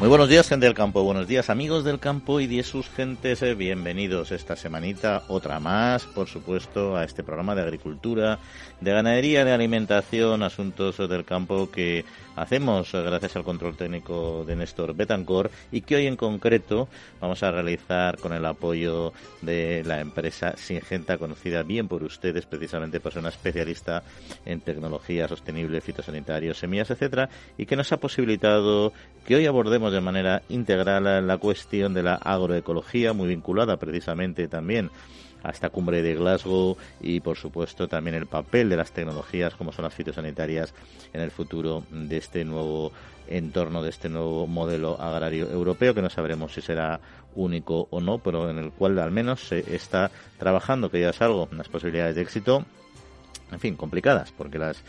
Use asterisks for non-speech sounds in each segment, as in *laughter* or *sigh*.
Muy buenos días, gente del campo. Buenos días, amigos del campo y de sus gentes. Eh, bienvenidos esta semanita, otra más, por supuesto, a este programa de agricultura, de ganadería, de alimentación, asuntos del campo que hacemos gracias al control técnico de Néstor Betancor y que hoy en concreto vamos a realizar con el apoyo de la empresa Singenta, conocida bien por ustedes precisamente por ser una especialista en tecnología sostenible, fitosanitarios, semillas, etcétera, y que nos ha posibilitado que hoy abordemos de manera integral la cuestión de la agroecología, muy vinculada precisamente también a esta cumbre de Glasgow y, por supuesto, también el papel de las tecnologías como son las fitosanitarias en el futuro de este nuevo entorno, de este nuevo modelo agrario europeo, que no sabremos si será único o no, pero en el cual al menos se está trabajando, que ya es algo, unas posibilidades de éxito, en fin, complicadas, porque las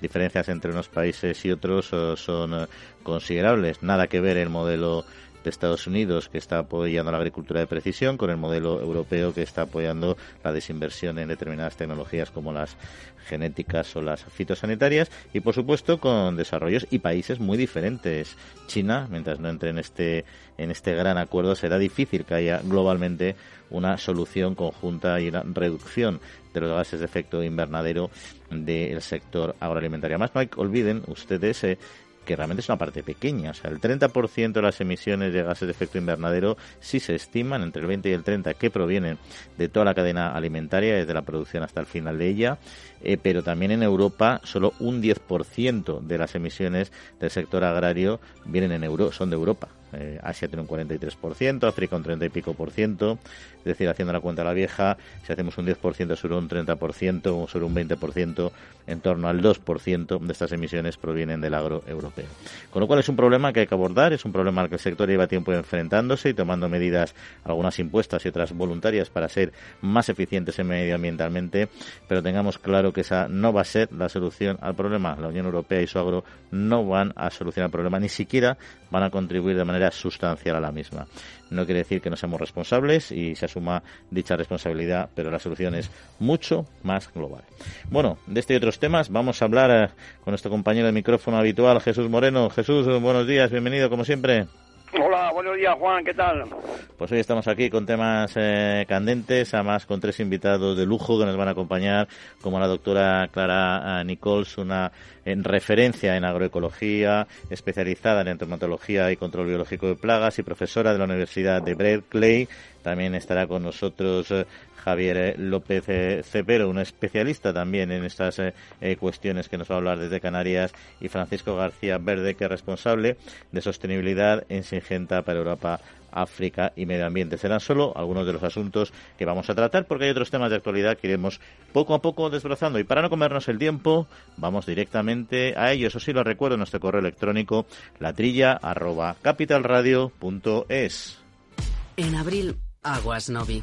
diferencias entre unos países y otros son eh, considerables. Nada que ver el modelo Estados Unidos que está apoyando la agricultura de precisión con el modelo europeo que está apoyando la desinversión en determinadas tecnologías como las genéticas o las fitosanitarias y por supuesto con desarrollos y países muy diferentes. China, mientras no entre en este en este gran acuerdo, será difícil que haya globalmente una solución conjunta y una reducción de los gases de efecto invernadero del sector agroalimentario. Además, no hay olviden ustedes eh, que realmente es una parte pequeña. O sea, el 30% de las emisiones de gases de efecto invernadero sí se estiman, entre el 20 y el 30, que provienen de toda la cadena alimentaria, desde la producción hasta el final de ella. Eh, pero también en Europa solo un 10% de las emisiones del sector agrario vienen en euro, son de Europa. Asia tiene un 43%, África un 30 y pico por ciento. Es decir, haciendo la cuenta a la vieja, si hacemos un 10% sobre un 30% o sobre un 20%, en torno al 2% de estas emisiones provienen del agro europeo. Con lo cual es un problema que hay que abordar, es un problema al que el sector lleva tiempo enfrentándose y tomando medidas, algunas impuestas y otras voluntarias, para ser más eficientes medioambientalmente, pero tengamos claro que esa no va a ser la solución al problema. La Unión Europea y su agro no van a solucionar el problema, ni siquiera van a contribuir de manera sustancial a la misma. No quiere decir que no seamos responsables y se asuma dicha responsabilidad, pero la solución es mucho más global. Bueno, de este y otros temas vamos a hablar eh, con nuestro compañero de micrófono habitual, Jesús Moreno. Jesús, buenos días, bienvenido como siempre. Hola, buenos días Juan, ¿qué tal? Pues hoy estamos aquí con temas eh, candentes, además con tres invitados de lujo que nos van a acompañar, como la doctora Clara eh, Nichols, una en referencia en agroecología, especializada en entomatología y control biológico de plagas y profesora de la Universidad de Berkeley. También estará con nosotros eh, Javier López eh, Cepero, un especialista también en estas eh, cuestiones que nos va a hablar desde Canarias, y Francisco García Verde, que es responsable de sostenibilidad en Singenta para Europa África y Medio Ambiente. Serán solo algunos de los asuntos que vamos a tratar porque hay otros temas de actualidad que iremos poco a poco desbrozando. Y para no comernos el tiempo, vamos directamente a ello. Eso sí lo recuerdo en nuestro correo electrónico latrilla En abril Aguas Novi.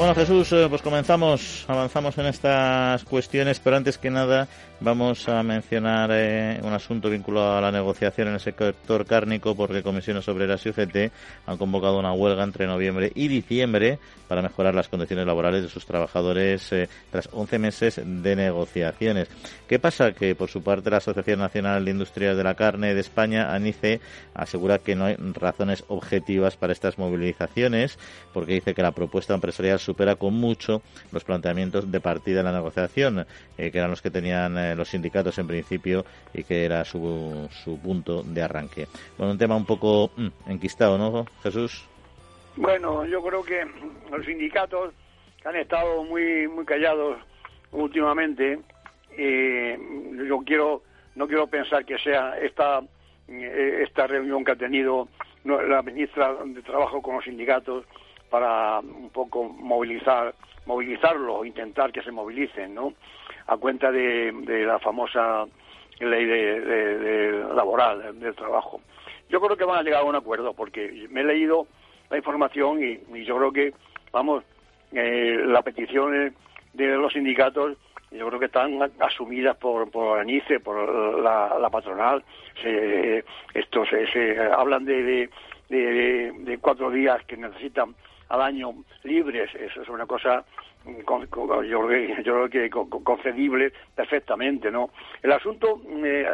Bueno, Jesús, eh, pues comenzamos, avanzamos en estas cuestiones, pero antes que nada vamos a mencionar eh, un asunto vinculado a la negociación en el sector cárnico, porque Comisiones Obreras y UCT han convocado una huelga entre noviembre y diciembre para mejorar las condiciones laborales de sus trabajadores eh, tras 11 meses de negociaciones. ¿Qué pasa? Que por su parte la Asociación Nacional de Industrias de la Carne de España, ANICE, asegura que no hay razones objetivas para estas movilizaciones, porque dice que la propuesta empresarial supera con mucho los planteamientos de partida en la negociación, eh, que eran los que tenían eh, los sindicatos en principio y que era su, su punto de arranque. Bueno, un tema un poco mm, enquistado, ¿no, Jesús? Bueno, yo creo que los sindicatos han estado muy muy callados últimamente. Eh, yo quiero no quiero pensar que sea esta esta reunión que ha tenido la ministra de Trabajo con los sindicatos para un poco movilizar movilizarlos, intentar que se movilicen, ¿no? A cuenta de, la famosa ley de, laboral, del trabajo. Yo creo que van a llegar a un acuerdo, porque me he leído la información y, yo creo que, vamos, eh, las peticiones de los sindicatos yo creo que están asumidas por, por ANICE, por la, patronal. Se, esto se, hablan de, de, de, cuatro días que necesitan al año libres. Eso es una cosa yo, creo que *laughs* concedible perfectamente, ¿no? El asunto eh,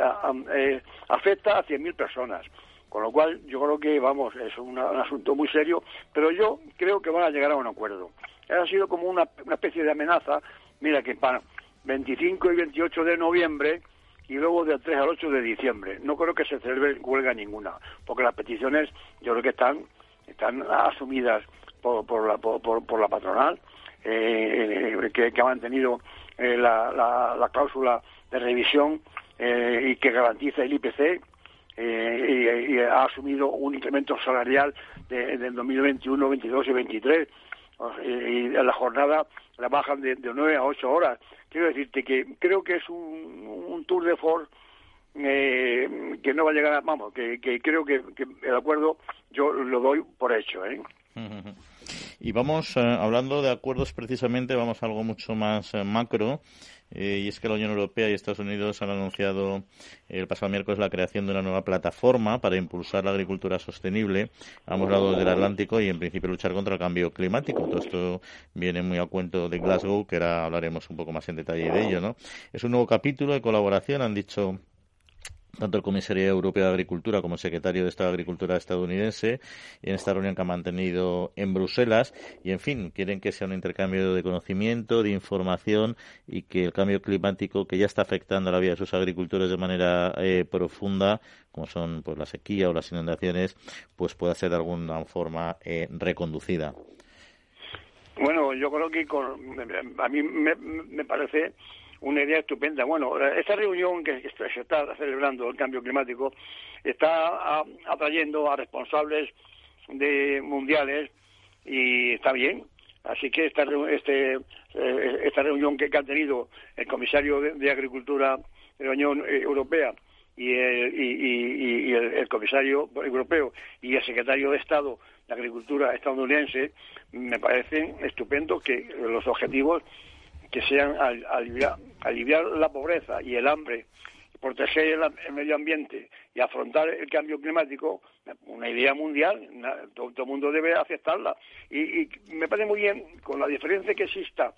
eh, afecta a 100.000 personas, con lo cual yo creo que, vamos, es un asunto muy serio, pero yo creo que van a llegar a un acuerdo. Ha sido como una, una especie de amenaza, mira que para 25 y 28 de noviembre y luego del 3 al 8 de diciembre. No creo que se celebre huelga ninguna, porque las peticiones yo creo que están, están asumidas por, por, la, por, la patronal, eh, que, ha mantenido eh, la, la, cláusula de revisión eh, y que garantiza el IPC. Y, ha asumido un incremento salarial de, del 2021, 22 y 23 y la jornada la bajan de, de 9 a 8 horas. Quiero decirte que creo que es un, tour de force eh, que no va a llegar a, vamos, que, creo que, el acuerdo yo lo doy por hecho. ¿eh? Y vamos, eh, hablando de acuerdos precisamente, vamos a algo mucho más eh, macro. Eh, y es que la Unión Europea y Estados Unidos han anunciado el pasado miércoles la creación de una nueva plataforma para impulsar la agricultura sostenible a ambos lados del Atlántico y, en principio, luchar contra el cambio climático. Todo esto viene muy a cuento de Glasgow, que ahora hablaremos un poco más en detalle de ello. ¿no? Es un nuevo capítulo de colaboración, han dicho tanto el comisario europeo de Agricultura como el secretario de Estado de Agricultura estadounidense en esta reunión que han mantenido en Bruselas y en fin quieren que sea un intercambio de conocimiento, de información y que el cambio climático que ya está afectando la vida de sus agricultores de manera eh, profunda como son pues la sequía o las inundaciones pues pueda ser de alguna forma eh, reconducida. Bueno, yo creo que a mí me parece una idea estupenda. Bueno, esta reunión que se está celebrando el cambio climático está atrayendo a responsables de mundiales y está bien. Así que esta, este, eh, esta reunión que, ha tenido el comisario de, Agricultura de la Unión Europea y el, y, el, comisario europeo y el secretario de Estado de Agricultura estadounidense me parecen estupendos que los objetivos que sean aliviar, aliviar la pobreza y el hambre, proteger el, medio ambiente y afrontar el cambio climático, una idea mundial, todo, el mundo debe aceptarla. Y, me parece muy bien, con la diferencia que exista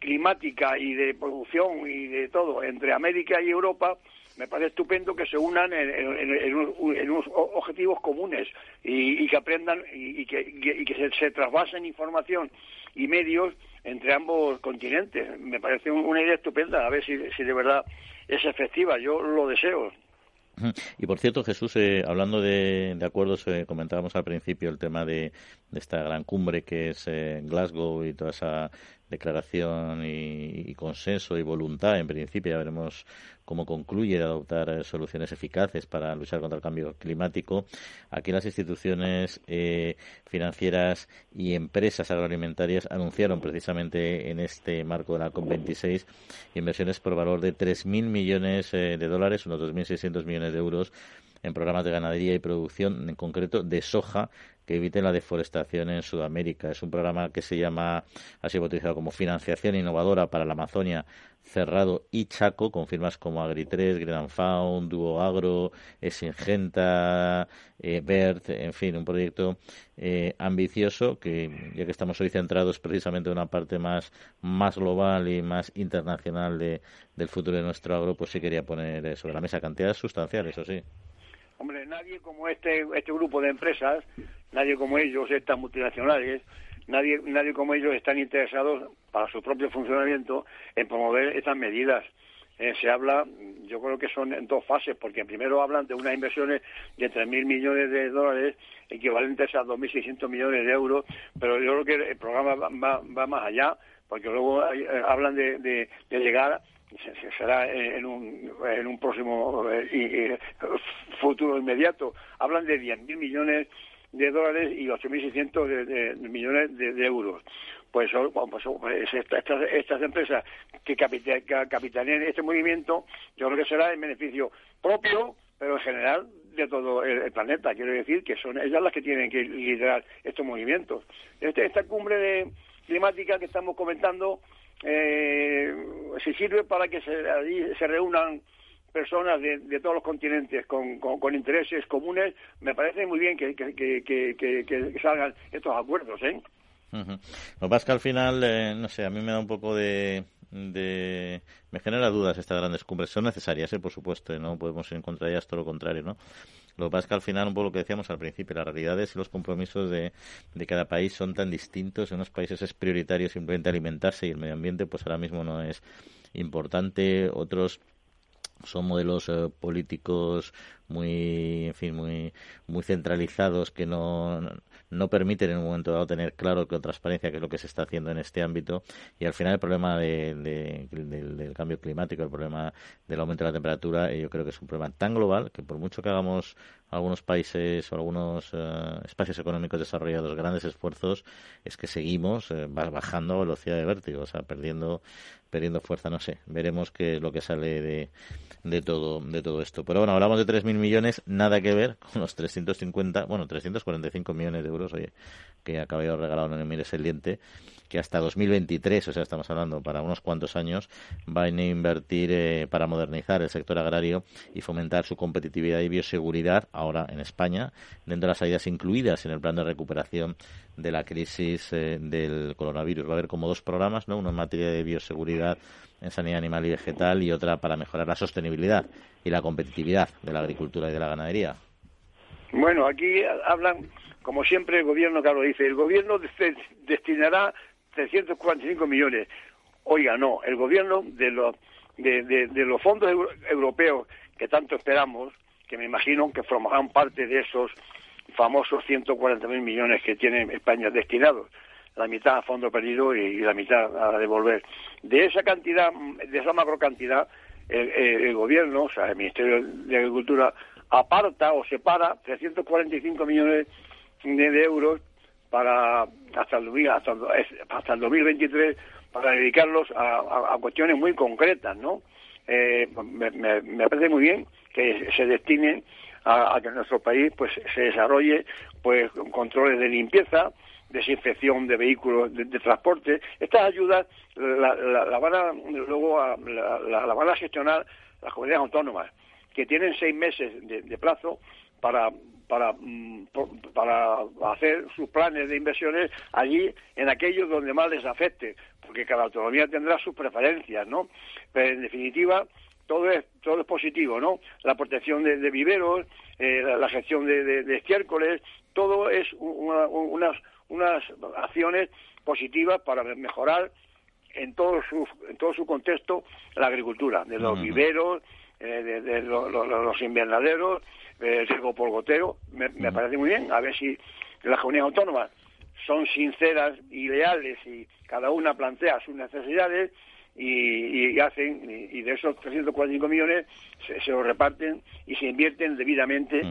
climática y de producción y de todo entre América y Europa, me parece estupendo que se unan en, unos objetivos comunes y, que aprendan y, que, se, se, trasvasen información y medios entre ambos continentes. Me parece una idea estupenda, a ver si, si de verdad es efectiva. Yo lo deseo. Y por cierto, Jesús, eh, hablando de, acuerdos, eh, comentábamos al principio el tema de, esta gran cumbre que es eh, Glasgow y toda esa declaración y, consenso y voluntad, en principio, ya veremos cómo concluye adoptar eh, soluciones eficaces para luchar contra el cambio climático. Aquí las instituciones eh, financieras y empresas agroalimentarias anunciaron precisamente en este marco de la COP26 inversiones por valor de 3.000 millones eh, de dólares, unos 2.600 millones de euros en programas de ganadería y producción, en concreto de soja, que eviten la deforestación en Sudamérica. Es un programa que se llama, ha sido bautizado como Financiación Innovadora para la Amazonia, Cerrado y Chaco, con firmas como Agri3, Grand Found, Duo Agro, Singenta, eh, BERT, en fin, un proyecto eh, ambicioso que, ya que estamos hoy centrados precisamente en una parte más, más global y más internacional de, del futuro de nuestro agro, pues sí quería poner sobre la mesa cantidades sustanciales, eso sí. Hombre, nadie como este, este grupo de empresas, nadie como ellos, estas multinacionales, nadie, nadie como ellos están interesados para su propio funcionamiento en promover estas medidas. Eh, se habla, yo creo que son en dos fases, porque primero hablan de unas inversiones de 3.000 millones de dólares, equivalentes a 2.600 millones de euros, pero yo creo que el programa va, más allá, porque luego eh, hablan de, de, de llegar será en un, en un próximo eh, futuro inmediato. Hablan de 10.000 millones de dólares y 8.600 de, de, millones de, euros. Pues, pues, pues estas, empresas que capitanean este movimiento, yo creo que será en beneficio propio, pero en general de todo el, planeta. Quiero decir que son ellas las que tienen que liderar estos movimientos. Este, esta cumbre de, climática que estamos comentando eh, se sirve para que se, se reúnan personas de, todos los continentes con, con, intereses comunes, me parece muy bien que, salgan estos acuerdos. ¿eh? Lo que pasa es que al final, eh, no sé, a mí me da un poco de. Me genera dudas estas grandes cumbres. Son necesarias, ¿eh? por supuesto, no podemos encontrar ellas todo lo contrario, ¿no? Lo que pasa es que al final, un poco lo que decíamos al principio, las realidades y los compromisos de, de cada país son tan distintos. En unos países es prioritario simplemente alimentarse y el medio ambiente, pues ahora mismo no es importante. Otros son modelos eh, políticos muy en fin muy muy centralizados que no no permiten en un momento dado tener claro con transparencia qué es lo que se está haciendo en este ámbito y al final el problema de, del cambio climático, el problema del aumento de la temperatura, eh, yo creo que es un problema tan global que por mucho que hagamos algunos países o algunos eh, espacios económicos desarrollados grandes esfuerzos, es que seguimos eh, bajando a velocidad de vértigo, o sea, perdiendo perdiendo fuerza, no sé, veremos qué es lo que sale de, de todo de todo esto. Pero bueno, hablamos de 3.000 millones, nada que ver con los 350, bueno, 345 millones de oye, que acaba de regalar el Mires el Diente, que hasta 2023, o sea, estamos hablando para unos cuantos años, van a invertir eh, para modernizar el sector agrario y fomentar su competitividad y bioseguridad, ahora en España, dentro de las ayudas incluidas en el plan de recuperación de la crisis eh, del coronavirus. Va a haber como dos programas, ¿no? Uno en materia de bioseguridad en sanidad animal y vegetal y otra para mejorar la sostenibilidad y la competitividad de la agricultura y de la ganadería. Bueno, aquí hablan, como siempre, el gobierno, claro, dice, el gobierno destinará 345 millones. Oiga, no, el gobierno de los, de, de, los fondos europeos que tanto esperamos, que me imagino que formarán parte de esos famosos 140.000 millones que tiene España destinados, la mitad a fondo perdido y, la mitad a devolver. De esa cantidad, de esa macro cantidad, el, gobierno, o sea, el Ministerio de Agricultura, aparta o separa 345 millones de euros para hasta el, hasta, hasta el 2023 para dedicarlos a, cuestiones muy concretas, ¿no? Eh, me, me, parece muy bien que se destinen a, que en nuestro país pues se desarrolle pues controles de limpieza, desinfección de vehículos de, transporte. Estas ayudas la, van a luego la, van a gestionar las comunidades autónomas que tienen seis meses de plazo para para, mm, para hacer sus planes de inversiones allí en aquellos donde más les afecte, porque cada autonomía tendrá sus preferencias, ¿no? Pero en definitiva, todo es todo es positivo, ¿no? La protección de, viveros, eh, la, gestión de, de, estiércoles, todo es unas unas acciones positivas para mejorar en todo su en todo su contexto la agricultura, de los viveros, eh, de, los invernaderos, el riesgo por goteo, me, parece muy bien, a ver si las comunidades autónomas son sinceras y leales y cada una plantea sus necesidades y, hacen, y, de esos 345 millones se, se, los reparten y se invierten debidamente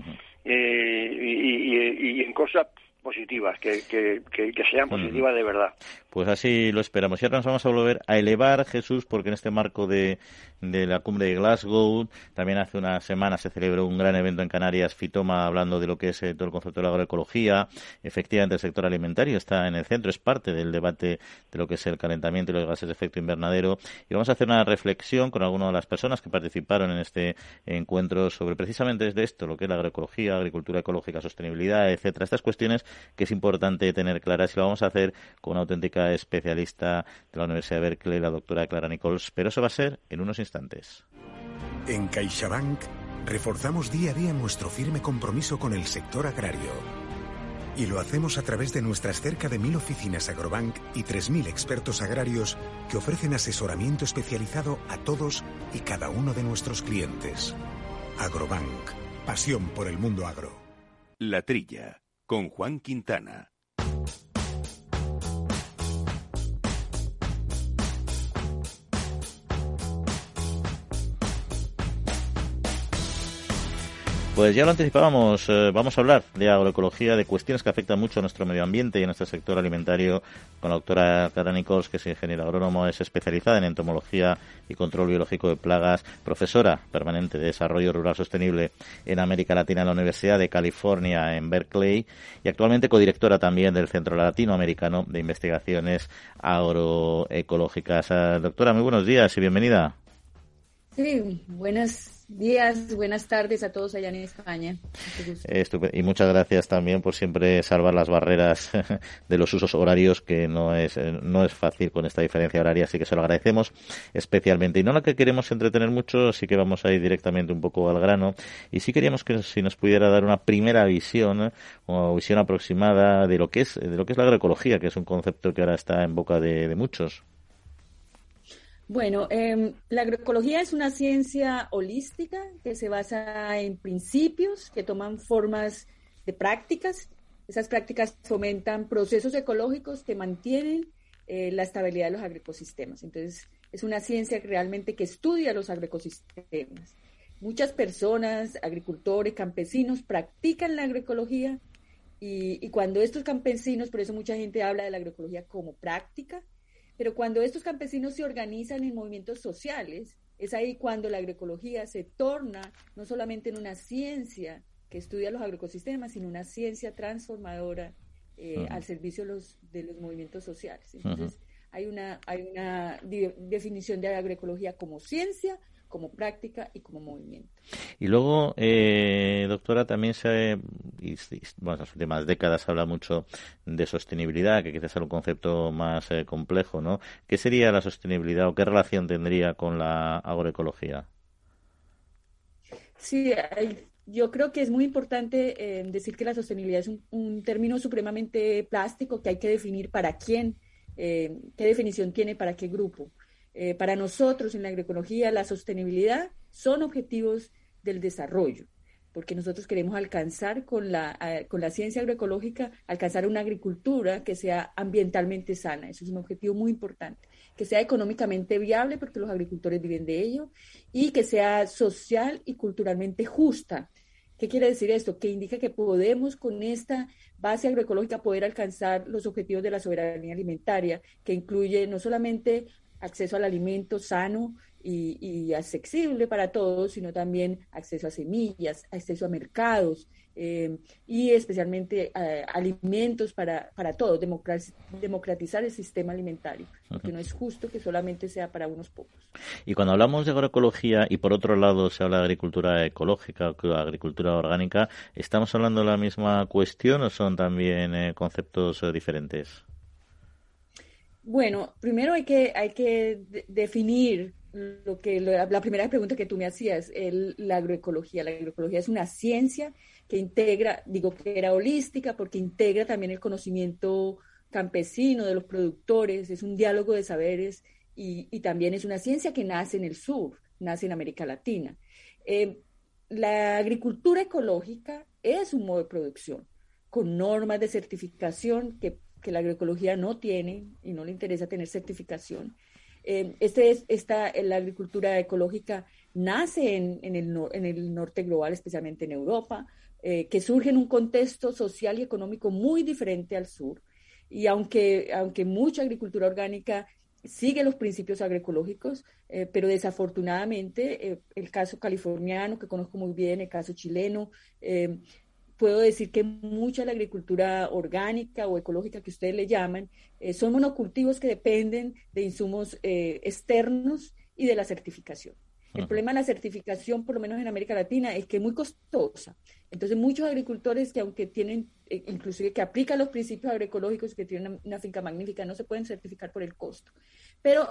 eh, y, en cosas positivas, que, que, que, sean positivas de verdad. Pues así lo esperamos. Y ahora nos vamos a volver a elevar, Jesús, porque en este marco de, de la cumbre de Glasgow, también hace una semana se celebró un gran evento en Canarias, Fitoma, hablando de lo que es eh, todo el concepto de la agroecología. Efectivamente, el sector alimentario está en el centro, es parte del debate de lo que es el calentamiento y los gases de efecto invernadero. Y vamos a hacer una reflexión con algunas de las personas que participaron en este encuentro sobre precisamente desde esto, lo que es la agroecología, agricultura ecológica, sostenibilidad, etcétera. Estas cuestiones que es importante tener claras y lo vamos a hacer con una auténtica especialista de la Universidad de Berkeley, la doctora Clara Nichols, pero eso va a ser en unos instantes. En CaixaBank reforzamos día a día nuestro firme compromiso con el sector agrario. Y lo hacemos a través de nuestras cerca de mil oficinas Agrobank y 3.000 expertos agrarios que ofrecen asesoramiento especializado a todos y cada uno de nuestros clientes. Agrobank, pasión por el mundo agro. La Trilla con Juan Quintana. Pues ya lo anticipábamos, eh, vamos a hablar de agroecología, de cuestiones que afectan mucho a nuestro medio ambiente y a nuestro sector alimentario con la doctora Clara Nichols, que es ingeniera agrónomo, es especializada en entomología y control biológico de plagas, profesora permanente de desarrollo rural sostenible en América Latina en la Universidad de California en Berkeley y actualmente codirectora también del Centro Latinoamericano de Investigaciones Agroecológicas. Eh, doctora, muy buenos días y bienvenida. Sí, buenas días, buenas tardes a todos allá en España. Y muchas gracias también por siempre salvar las barreras *laughs* de los usos horarios, que no es, eh, no es fácil con esta diferencia horaria, así que se lo agradecemos especialmente. Y no la que queremos entretener mucho, sí que vamos a ir directamente un poco al grano. Y sí queríamos que si nos pudiera dar una primera visión o visión aproximada de lo que es, de lo que es la agroecología, que es un concepto que ahora está en boca de muchos. Bueno, em, la agroecología es una ciencia holística que se basa en principios que toman formas de prácticas. Esas prácticas fomentan procesos ecológicos que mantienen eh, la estabilidad de los agroecosistemas. Entonces, es una ciencia realmente que estudia los agroecosistemas. Muchas personas, agricultores, campesinos, practican la agroecología y cuando estos campesinos, por eso mucha gente habla de la agroecología como práctica, pero cuando estos campesinos se organizan en movimientos sociales, es ahí cuando la agroecología se torna no solamente en una ciencia que estudia los agroecosistemas, sino una ciencia transformadora eh, al servicio de los, de los movimientos sociales. Entonces, hay una, hay una definición de agroecología como ciencia, como práctica y como movimiento. Y luego, eh, doctora, también se, y, bueno, las últimas décadas se habla mucho de sostenibilidad, que quizás es un concepto más eh, complejo, ¿no? ¿Qué sería la sostenibilidad o qué relación tendría con la agroecología? Sí, yo creo que es muy importante eh, decir que la sostenibilidad es un, término supremamente plástico que hay que definir para quién, qué definición tiene para qué grupo. Eh, para nosotros en la agroecología la sostenibilidad son objetivos del desarrollo, porque nosotros queremos alcanzar con la, con la ciencia agroecológica, alcanzar una agricultura que sea ambientalmente sana. Eso es un objetivo muy importante. Que sea económicamente viable, porque los agricultores viven de ello, y que sea social y culturalmente justa. ¿Qué quiere decir esto? Que indica que podemos con esta base agroecológica poder alcanzar los objetivos de la soberanía alimentaria, que incluye no solamente acceso al alimento sano y, y, accesible para todos, sino también acceso a semillas, acceso a mercados eh, y especialmente eh, alimentos para, para todos, democratizar el sistema alimentario, porque no es justo que solamente sea para unos pocos. Y cuando hablamos de agroecología y por otro lado se habla de agricultura ecológica o agricultura orgánica, ¿estamos hablando de la misma cuestión o son también eh, conceptos diferentes? Bueno, primero hay que, hay que definir lo que la primera pregunta que tú me hacías, el, la agroecología. La agroecología es una ciencia que integra, digo que era holística porque integra también el conocimiento campesino de los productores, es un diálogo de saberes y, y también es una ciencia que nace en el sur, nace en América Latina. Eh, la agricultura ecológica es un modo de producción con normas de certificación que que la agroecología no tiene y no le interesa tener certificación. Eh, este es, esta, la agricultura ecológica nace en, en, el, en, el, norte global, especialmente en Europa, eh, que surge en un contexto social y económico muy diferente al sur. Y aunque, aunque mucha agricultura orgánica sigue los principios agroecológicos, eh, pero desafortunadamente el caso californiano, que conozco muy bien, el caso chileno, puedo decir que mucha de la agricultura orgánica o ecológica que ustedes le llaman eh, son monocultivos que dependen de insumos eh, externos y de la certificación. El problema de la certificación, por lo menos en América Latina, es que es muy costosa. Entonces, muchos agricultores que aunque tienen, eh, inclusive que aplican los principios agroecológicos, que tienen una, finca magnífica, no se pueden certificar por el costo. Pero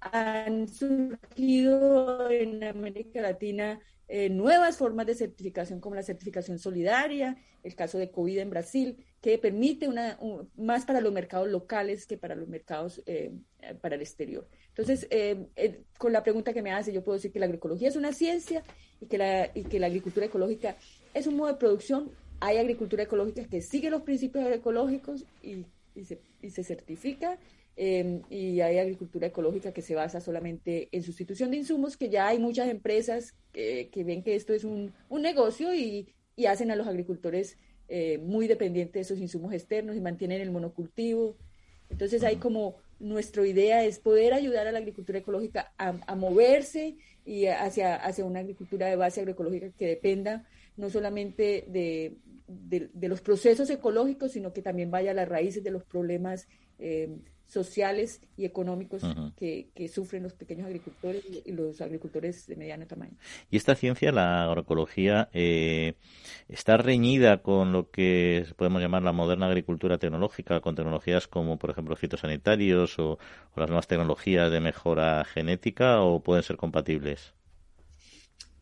han surgido en América Latina eh, nuevas formas de certificación como la certificación solidaria, el caso de COVID en Brasil, que permite una, más para los mercados locales que para los mercados eh, para el exterior. Entonces, eh, con la pregunta que me hace, yo puedo decir que la agroecología es una ciencia y que la, y que la agricultura ecológica es un modo de producción. Hay agricultura ecológica que sigue los principios agroecológicos y, y, se, y se certifica Em, y hay agricultura ecológica que se basa solamente en sustitución de insumos, que ya hay muchas empresas que, ven que esto es un, negocio y, hacen a los agricultores eh, muy dependientes de esos insumos externos y mantienen el monocultivo. Entonces hay como nuestra idea es poder ayudar a la agricultura ecológica a, moverse y hacia, hacia una agricultura de base agroecológica que dependa no solamente de, de, los procesos ecológicos, sino que también vaya a las raíces de los problemas eh, sociales y económicos que, sufren los pequeños agricultores y los agricultores de mediano tamaño. Y esta ciencia, la agroecología, eh, está reñida con lo que podemos llamar la moderna agricultura tecnológica, con tecnologías como, por ejemplo, fitosanitarios o, las nuevas tecnologías de mejora genética, o pueden ser compatibles.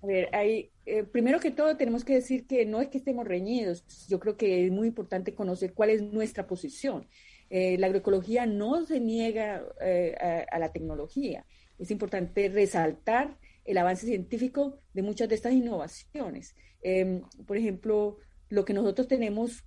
A ver, hay, eh, primero que todo tenemos que decir que no es que estemos reñidos, yo creo que es muy importante conocer cuál es nuestra posición. Eh, la agroecología no se niega eh, a, la tecnología. Es importante resaltar el avance científico de muchas de estas innovaciones. Em, por ejemplo, lo que nosotros tenemos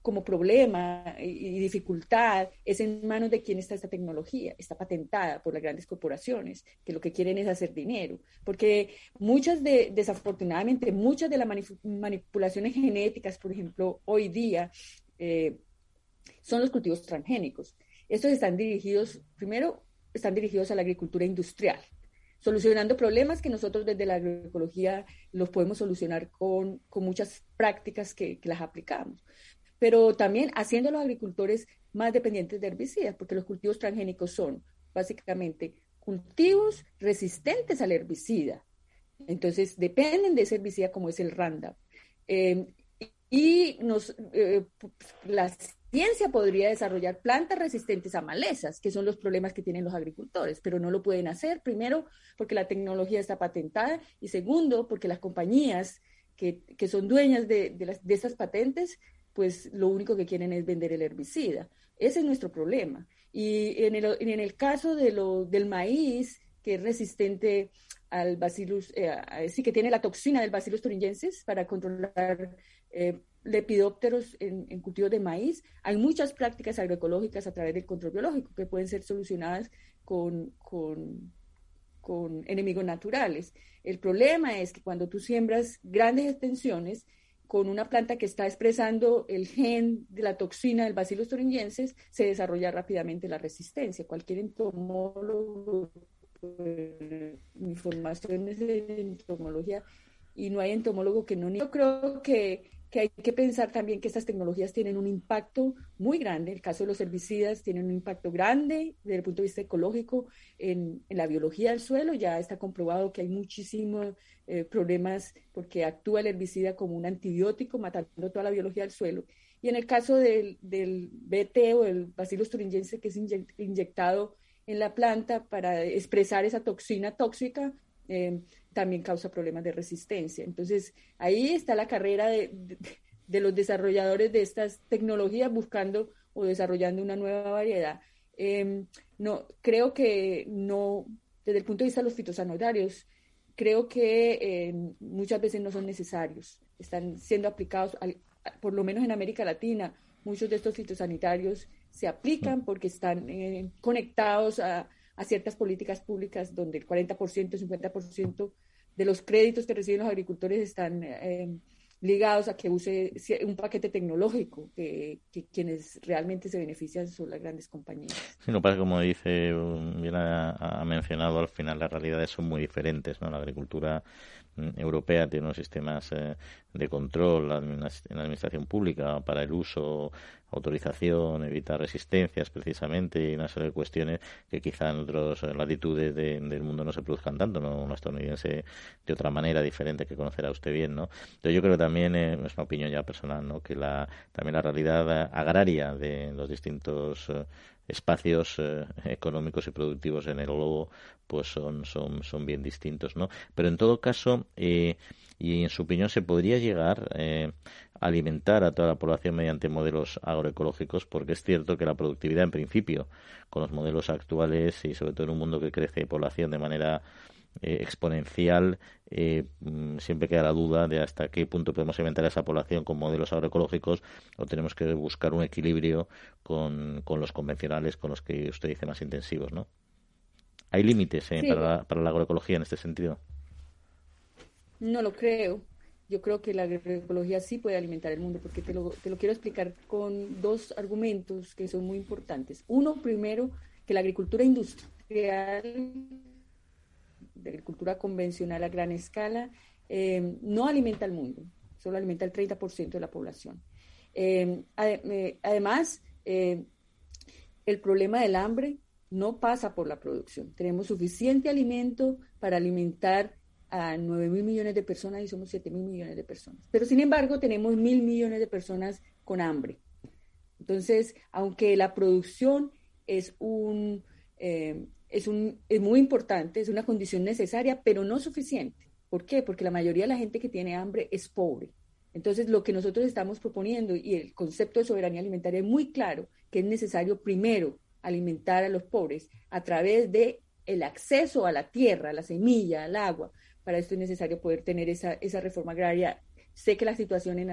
como problema y, dificultad es en manos de quién está esta tecnología. Está patentada por las grandes corporaciones que lo que quieren es hacer dinero. Porque muchas de, desafortunadamente, muchas de las manipulaciones genéticas, por ejemplo, hoy día, eh, son los cultivos transgénicos. Estos están dirigidos, primero, están dirigidos a la agricultura industrial, solucionando problemas que nosotros desde la agroecología los podemos solucionar con, muchas prácticas que, las aplicamos. Pero también haciendo a los agricultores más dependientes de herbicidas, porque los cultivos transgénicos son básicamente cultivos resistentes al herbicida. Entonces, dependen de ese herbicida como es el Roundup. Eh, y nos, eh, ciencia podría desarrollar plantas resistentes a malezas, que son los problemas que tienen los agricultores, pero no lo pueden hacer, primero, porque la tecnología está patentada y segundo, porque las compañías que, son dueñas de, de, estas patentes, pues lo único que quieren es vender el herbicida. Ese es nuestro problema. Y en el, en el caso de lo, del maíz, que es resistente al bacillus, eh, sí que tiene la toxina del bacillus thuringiensis para controlar eh, lepidópteros en, en cultivos de maíz. Hay muchas prácticas agroecológicas a través del control biológico que pueden ser solucionadas con, con, con enemigos naturales. El problema es que cuando tú siembras grandes extensiones con una planta que está expresando el gen de la toxina del Bacillus thuringiensis, se desarrolla rápidamente la resistencia. Cualquier entomólogo, mi formación es de entomología y no hay entomólogo que no. Yo creo que que hay que pensar también que estas tecnologías tienen un impacto muy grande. El caso de los herbicidas tiene un impacto grande desde el punto de vista ecológico en, la biología del suelo. Ya está comprobado que hay muchísimos eh, problemas porque actúa el herbicida como un antibiótico, matando toda la biología del suelo. Y en el caso del, del BT o el Bacillus thuringiensis que es inyectado en la planta para expresar esa toxina tóxica, eh, también causa problemas de resistencia. Entonces, ahí está la carrera de, los desarrolladores de estas tecnologías buscando o desarrollando una nueva variedad. Em, no, creo que no, desde el punto de vista de los fitosanitarios, creo que eh, muchas veces no son necesarios. Están siendo aplicados, por lo menos en América Latina, muchos de estos fitosanitarios se aplican porque están eh, conectados a, a ciertas políticas públicas donde el 40%, 50% de los créditos que reciben los agricultores están eh, ligados a que use un paquete tecnológico, que, quienes realmente se benefician son las grandes compañías. Sí, no pasa como dice, bien ha, mencionado, al final las realidades son muy diferentes. ¿no? La agricultura europea tiene unos sistemas eh, de control en la administración pública para el uso autorización, evitar resistencias precisamente y una serie de cuestiones que quizá en otras latitudes del mundo no se produzcan tanto, ¿no? Un estadounidense de otra manera diferente que conocerá usted bien, ¿no? Yo creo que también, eh, es una opinión ya personal, ¿no? Que la, también la realidad agraria de los distintos eh, espacios eh, económicos y productivos en el globo pues son, son, son bien distintos, ¿no? Pero en todo caso, eh, y en su opinión, ¿se podría llegar eh, a alimentar a toda la población mediante modelos agroecológicos? Porque es cierto que la productividad, en principio, con los modelos actuales y sobre todo en un mundo que crece de población de manera eh, exponencial, eh, mm, siempre queda la duda de hasta qué punto podemos alimentar a esa población con modelos agroecológicos o tenemos que buscar un equilibrio con, con los convencionales, con los que usted dice más intensivos, ¿no? ¿Hay límites para, para la agroecología en este sentido? No lo creo. Yo creo que la agroecología sí puede alimentar el mundo, porque te lo, te lo quiero explicar con dos argumentos que son muy importantes. Uno, primero, que la agricultura industrial, de agricultura convencional a gran escala, eh, no alimenta al mundo, solo alimenta el 30% de la población. Eh, eh, además, el problema del hambre no pasa por la producción. Tenemos suficiente alimento para alimentar a 9 mil millones de personas y somos 7 mil millones de personas. Pero sin embargo, tenemos mil millones de personas con hambre. Entonces, aunque la producción es un, es un es muy importante, es una condición necesaria, pero no suficiente. ¿Por qué? Porque la mayoría de la gente que tiene hambre es pobre. Entonces, lo que nosotros estamos proponiendo y el concepto de soberanía alimentaria es muy claro, que es necesario primero alimentar a los pobres a través de el acceso a la tierra, a la semilla, al agua, para esto es necesario poder tener esa, esa reforma agraria. Sé que la situación en,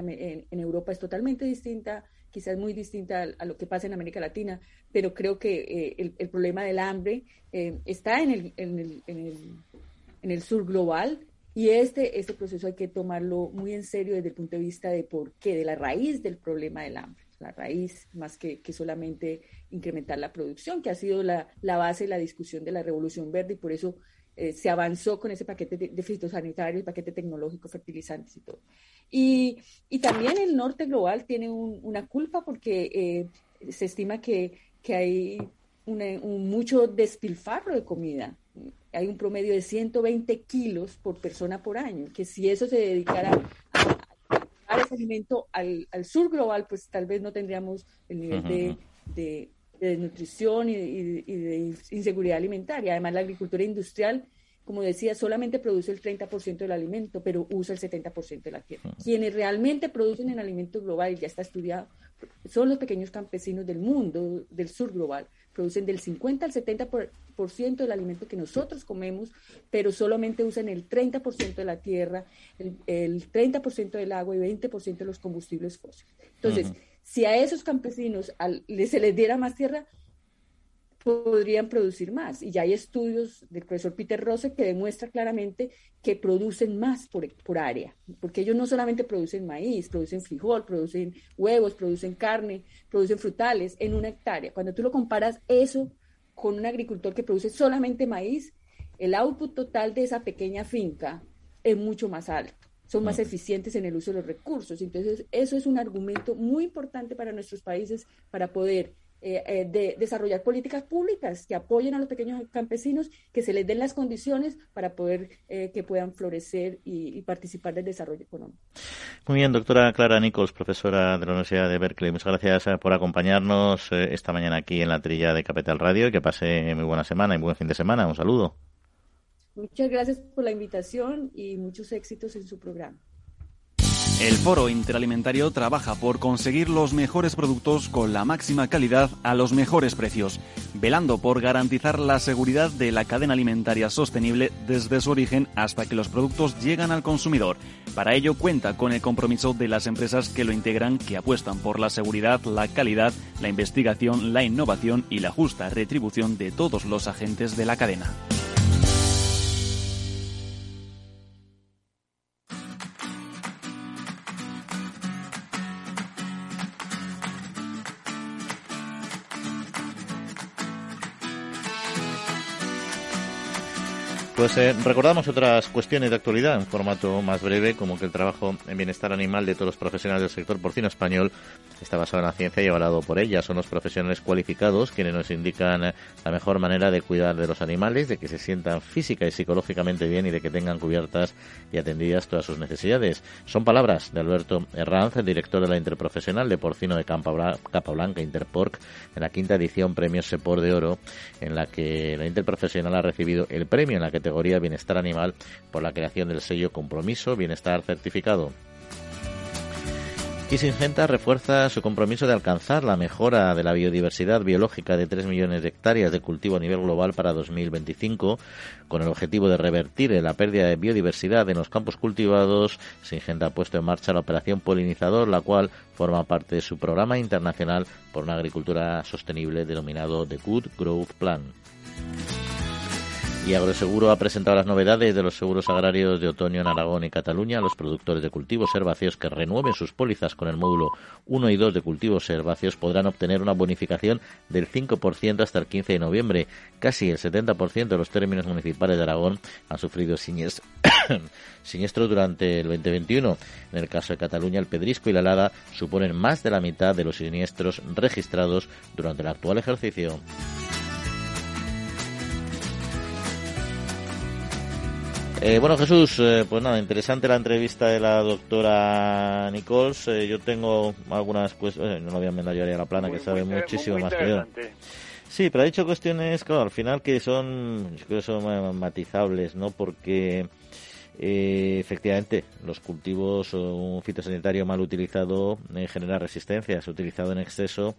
en, Europa es totalmente distinta, quizás muy distinta a, lo que pasa en América Latina, pero creo que eh, el, el, problema del hambre eh, está en el, sur global y este, este proceso hay que tomarlo muy en serio desde el punto de vista de por qué, de la raíz del problema del hambre la raíz, más que, que, solamente incrementar la producción, que ha sido la, la, base de la discusión de la Revolución Verde y por eso eh, se avanzó con ese paquete de, de fitosanitarios, el paquete tecnológico, fertilizantes y todo. Y, y también el norte global tiene una culpa porque eh, se estima que, que hay un mucho despilfarro de comida. Hay un promedio de 120 kilos por persona por año, que si eso se dedicara a, a ese alimento al, al, sur global, pues tal vez no tendríamos el nivel de, de de nutrición y, de inseguridad alimentaria. Además, la agricultura industrial, como decía, solamente produce el 30% del alimento, pero usa el 70% de la tierra. Quienes realmente producen el alimento global, ya está estudiado, son los pequeños campesinos del mundo, del sur global. Producen del 50 al 70% del alimento que nosotros comemos, pero solamente usan el 30% de la tierra, el, el 30% del agua y 20% de los combustibles fósiles. Entonces, si a esos campesinos se les diera más tierra, podrían producir más. Y ya hay estudios del profesor Peter Rose que demuestra claramente que producen más por, por, área, porque ellos no solamente producen maíz, producen frijol, producen huevos, producen carne, producen frutales en una hectárea. Cuando tú lo comparas eso con un agricultor que produce solamente maíz, el output total de esa pequeña finca es mucho más alto son más eficientes en el uso de los recursos. Entonces, eso es un argumento muy importante para nuestros países para poder eh, eh, de desarrollar políticas públicas que apoyen a los pequeños campesinos, que se les den las condiciones para poder eh, que puedan florecer y, y, participar del desarrollo económico. Muy bien, doctora Clara Nichols, profesora de la Universidad de Berkeley. Muchas gracias por acompañarnos esta mañana aquí en la trilla de Capital Radio y que pase muy buena semana y buen fin de semana. Un saludo. Muchas gracias por la invitación y muchos éxitos en su programa. El Foro Interalimentario trabaja por conseguir los mejores productos con la máxima calidad a los mejores precios, velando por garantizar la seguridad de la cadena alimentaria sostenible desde su origen hasta que los productos llegan al consumidor. Para ello cuenta con el compromiso de las empresas que lo integran, que apuestan por la seguridad, la calidad, la investigación, la innovación y la justa retribución de todos los agentes de la cadena. Pues eh, recordamos otras cuestiones de actualidad en formato más breve, como que el trabajo en bienestar animal de todos los profesionales del sector porcino español está basado en la ciencia y avalado por ella. Son los profesionales cualificados quienes nos indican eh, la mejor manera de cuidar de los animales, de que se sientan física y psicológicamente bien y de que tengan cubiertas y atendidas todas sus necesidades. Son palabras de Alberto Herranz, el director de la Interprofesional de Porcino de Capablanca, Interporc, en la quinta edición Premios Sepor de Oro, en la que la Interprofesional ha recibido el premio en la categoría Bienestar Animal por la creación del sello Compromiso Bienestar Certificado. Y Singenta refuerza su compromiso de alcanzar la mejora de la biodiversidad biológica de 3 millones de hectáreas de cultivo a nivel global para 2025, con el objetivo de revertir la pérdida de biodiversidad en los campos cultivados. Singenta ha puesto en marcha la operación Polinizador, la cual forma parte de su programa internacional por una agricultura sostenible denominado The Good Growth Plan. Y Agroseguro ha presentado las novedades de los seguros agrarios de otoño en Aragón y Cataluña. Los productores de cultivos herbáceos que renueven sus pólizas con el módulo 1 y 2 de cultivos herbáceos podrán obtener una bonificación del 5% hasta el 15 de noviembre. Casi el 70% de los términos municipales de Aragón han sufrido *coughs* siniestros durante el 2021. En el caso de Cataluña, el pedrisco y la helada suponen más de la mitad de los siniestros registrados durante el actual ejercicio. Eh, bueno, Jesús, eh, pues nada, interesante la entrevista de la doctora Nichols. Eh, yo tengo algunas cuestiones, no lo voy a yo a la plana, que sabe muchísimo más que yo. Sí, pero ha dicho cuestiones, claro, al final que son, que son matizables, ¿no? Porque efectivamente los cultivos, un fitosanitario mal utilizado genera resistencias, utilizado en exceso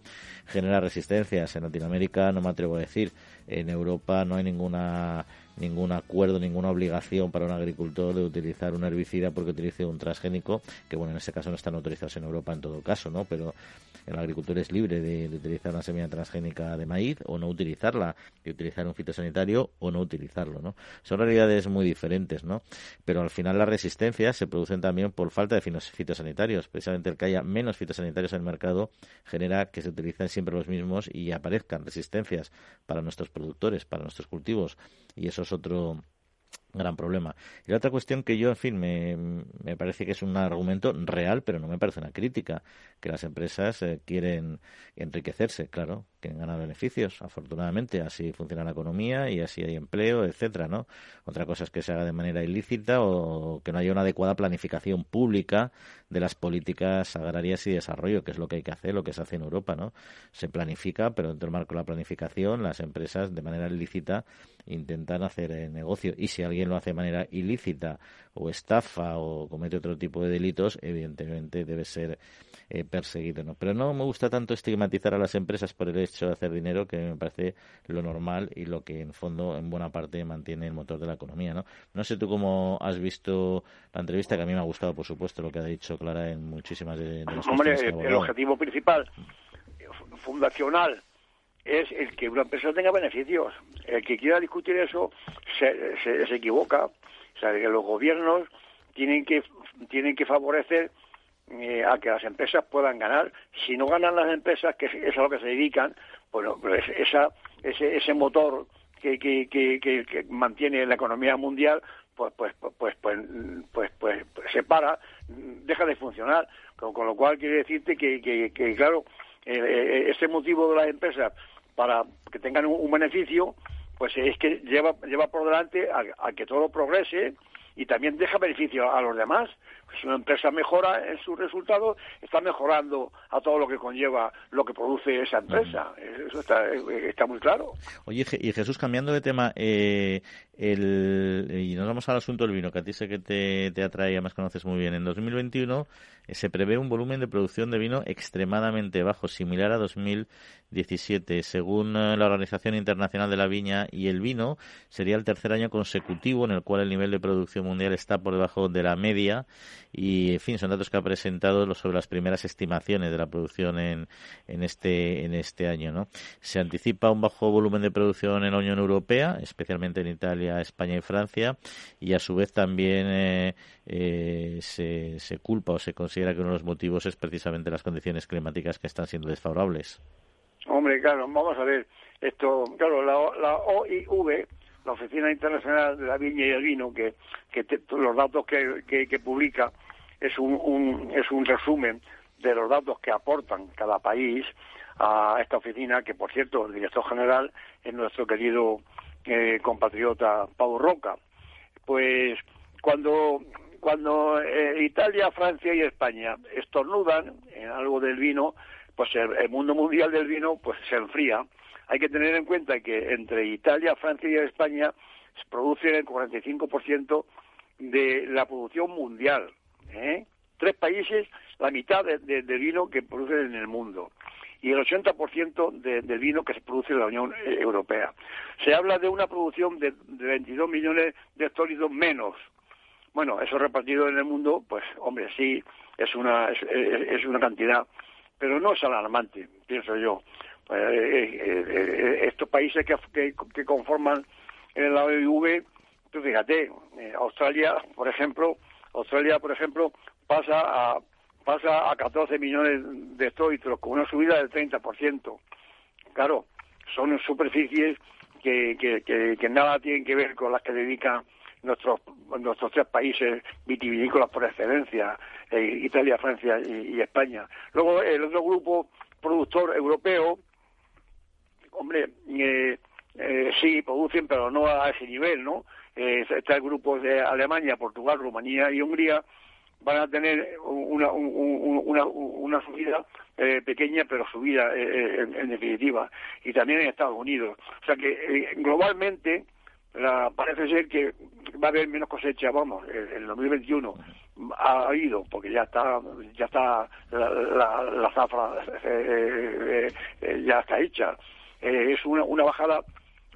genera resistencias. En Latinoamérica no me atrevo a decir, en Europa no hay ninguna ningún acuerdo, ninguna obligación para un agricultor de utilizar un herbicida porque utilice un transgénico, que bueno, en este caso no están autorizados en Europa en todo caso, ¿no? Pero el agricultor es libre de, utilizar una semilla transgénica de maíz o no utilizarla, de utilizar un fitosanitario o no utilizarlo, ¿no? Son realidades muy diferentes, ¿no? Pero al final las resistencias se producen también por falta de fitosanitarios. Precisamente el que haya menos fitosanitarios en el mercado genera que se utilicen siempre los mismos y aparezcan resistencias para nuestros productores, para nuestros cultivos. Y eso es otro gran problema. Y la otra cuestión que yo, en fin, me, me, parece que es un argumento real, pero no me parece una crítica, que las empresas eh, quieren enriquecerse, claro, ganar beneficios, afortunadamente, así funciona la economía y así hay empleo, etcétera, ¿no? Otra cosa es que se haga de manera ilícita o que no haya una adecuada planificación pública de las políticas agrarias y desarrollo, que es lo que hay que hacer, lo que se hace en Europa, ¿no? Se planifica, pero dentro del marco de la planificación, las empresas de manera ilícita intentan hacer eh, negocio y si alguien lo hace de manera ilícita o estafa o comete otro tipo de delitos, evidentemente debe ser eh, perseguido. ¿no? Pero no me gusta tanto estigmatizar a las empresas por el hecho de hacer dinero, que me parece lo normal y lo que en fondo en buena parte mantiene el motor de la economía. No, no sé tú cómo has visto la entrevista, que a mí me ha gustado, por supuesto, lo que ha dicho Clara en muchísimas de, las Hombre, el objetivo principal, fundacional, es el que una empresa tenga beneficios. El que quiera discutir eso se, se, equivoca. O sea, que los gobiernos tienen que, tienen que favorecer eh, a que las empresas puedan ganar. Si no ganan las empresas, que es a lo que se dedican, bueno, pues esa, ese, ese motor que, que, que, que, mantiene la economía mundial, pues, pues, pues, pues, pues, pues, se para, deja de funcionar. Con, con lo cual quiere decirte que, claro, eh, eh, ese motivo de las empresas para que tengan un, beneficio, pues es que lleva, lleva por delante a, que todo progrese y también deja beneficio a los demás. Si una empresa mejora en sus resultados, está mejorando a todo lo que conlleva lo que produce esa empresa. Eso está, está, muy claro. Oye, y Jesús, cambiando de tema, eh, el, y nos vamos al asunto del vino, que a ti sé que te, te atrae, además conoces muy bien. En 2021 eh, se prevé un volumen de producción de vino extremadamente bajo, similar a 2017. Según eh, la Organización Internacional de la Viña y el Vino, sería el tercer año consecutivo en el cual el nivel de producción mundial está por debajo de la media. Y, en fin, son datos que ha presentado sobre las primeras estimaciones de la producción en, en, este, en este año. ¿no? Se anticipa un bajo volumen de producción en la Unión Europea, especialmente en Italia España y Francia, y a su vez también eh, eh, se, se culpa o se considera que uno de los motivos es precisamente las condiciones climáticas que están siendo desfavorables. Hombre, claro, vamos a ver, esto, claro, la, la OIV, la Oficina Internacional de la Viña y el Vino, que, los datos que, publica es un, un, es un resumen de los datos que aportan cada país a esta oficina, que por cierto, el director general es nuestro querido eh, compatriota Pau Roca. Pues cuando, cuando eh, Italia, Francia y España estornudan en algo del vino, pues el, mundo mundial del vino pues se enfría. Hay que tener en cuenta que entre Italia, Francia y España se produce el 45% de la producción mundial. ¿eh? tres países la mitad del vino que producen en el mundo y el 80% del vino que se produce en la Unión Europea. Se habla de una producción de, de 22 millones de hectolitros menos. Bueno, eso repartido en el mundo, pues hombre, sí, es una, es, una cantidad, pero no es alarmante, pienso yo. Eh, eh, eh, estos países que, que, conforman la OIV, tú fíjate, Australia, por ejemplo, Australia, por ejemplo, pasa a pasa a 14 millones de hectómetros con una subida del 30%. Claro, son superficies que, que, que, nada tienen que ver con las que dedican nuestros nuestros tres países vitivinícolas por excelencia, Italia, Francia y, España. Luego el otro grupo productor europeo, hombre, eh, eh, sí producen, pero no a ese nivel, ¿no? está el grupo de Alemania, Portugal, Rumanía y Hungría, van a tener una, una, una subida eh, pequeña, pero subida eh, eh, en, definitiva, y también en Estados Unidos. O sea que globalmente la, parece ser que va a haber menos cosecha, vamos, en el 2021 ha habido, porque ya está ya está la, la, zafra ya está hecha. Es una, una bajada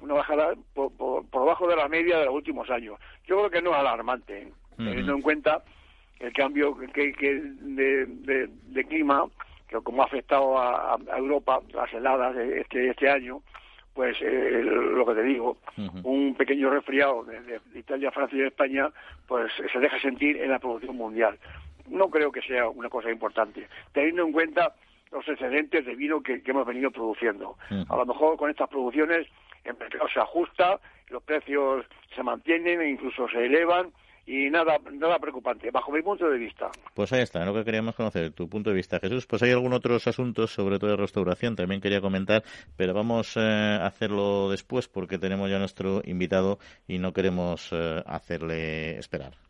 una bajada por, por, por, debajo de la media de los últimos años. Yo creo que no es alarmante, teniendo en cuenta el cambio que, de, de, clima, que como ha afectado a, Europa, las heladas de este, este año, pues eh, lo que te digo, un pequeño resfriado de, Italia, Francia y España, pues se deja sentir en la producción mundial. No creo que sea una cosa importante, teniendo en cuenta los excedentes de vino que, hemos venido produciendo. A lo mejor con estas producciones el mercado se ajusta, los precios se mantienen e incluso se elevan y nada, nada preocupante, bajo mi punto de vista. Pues ahí está, lo que queríamos conocer, tu punto de vista. Jesús, pues hay algunos otros asuntos, sobre todo de restauración, también quería comentar, pero vamos eh, a hacerlo después porque tenemos ya nuestro invitado y no queremos eh, hacerle esperar.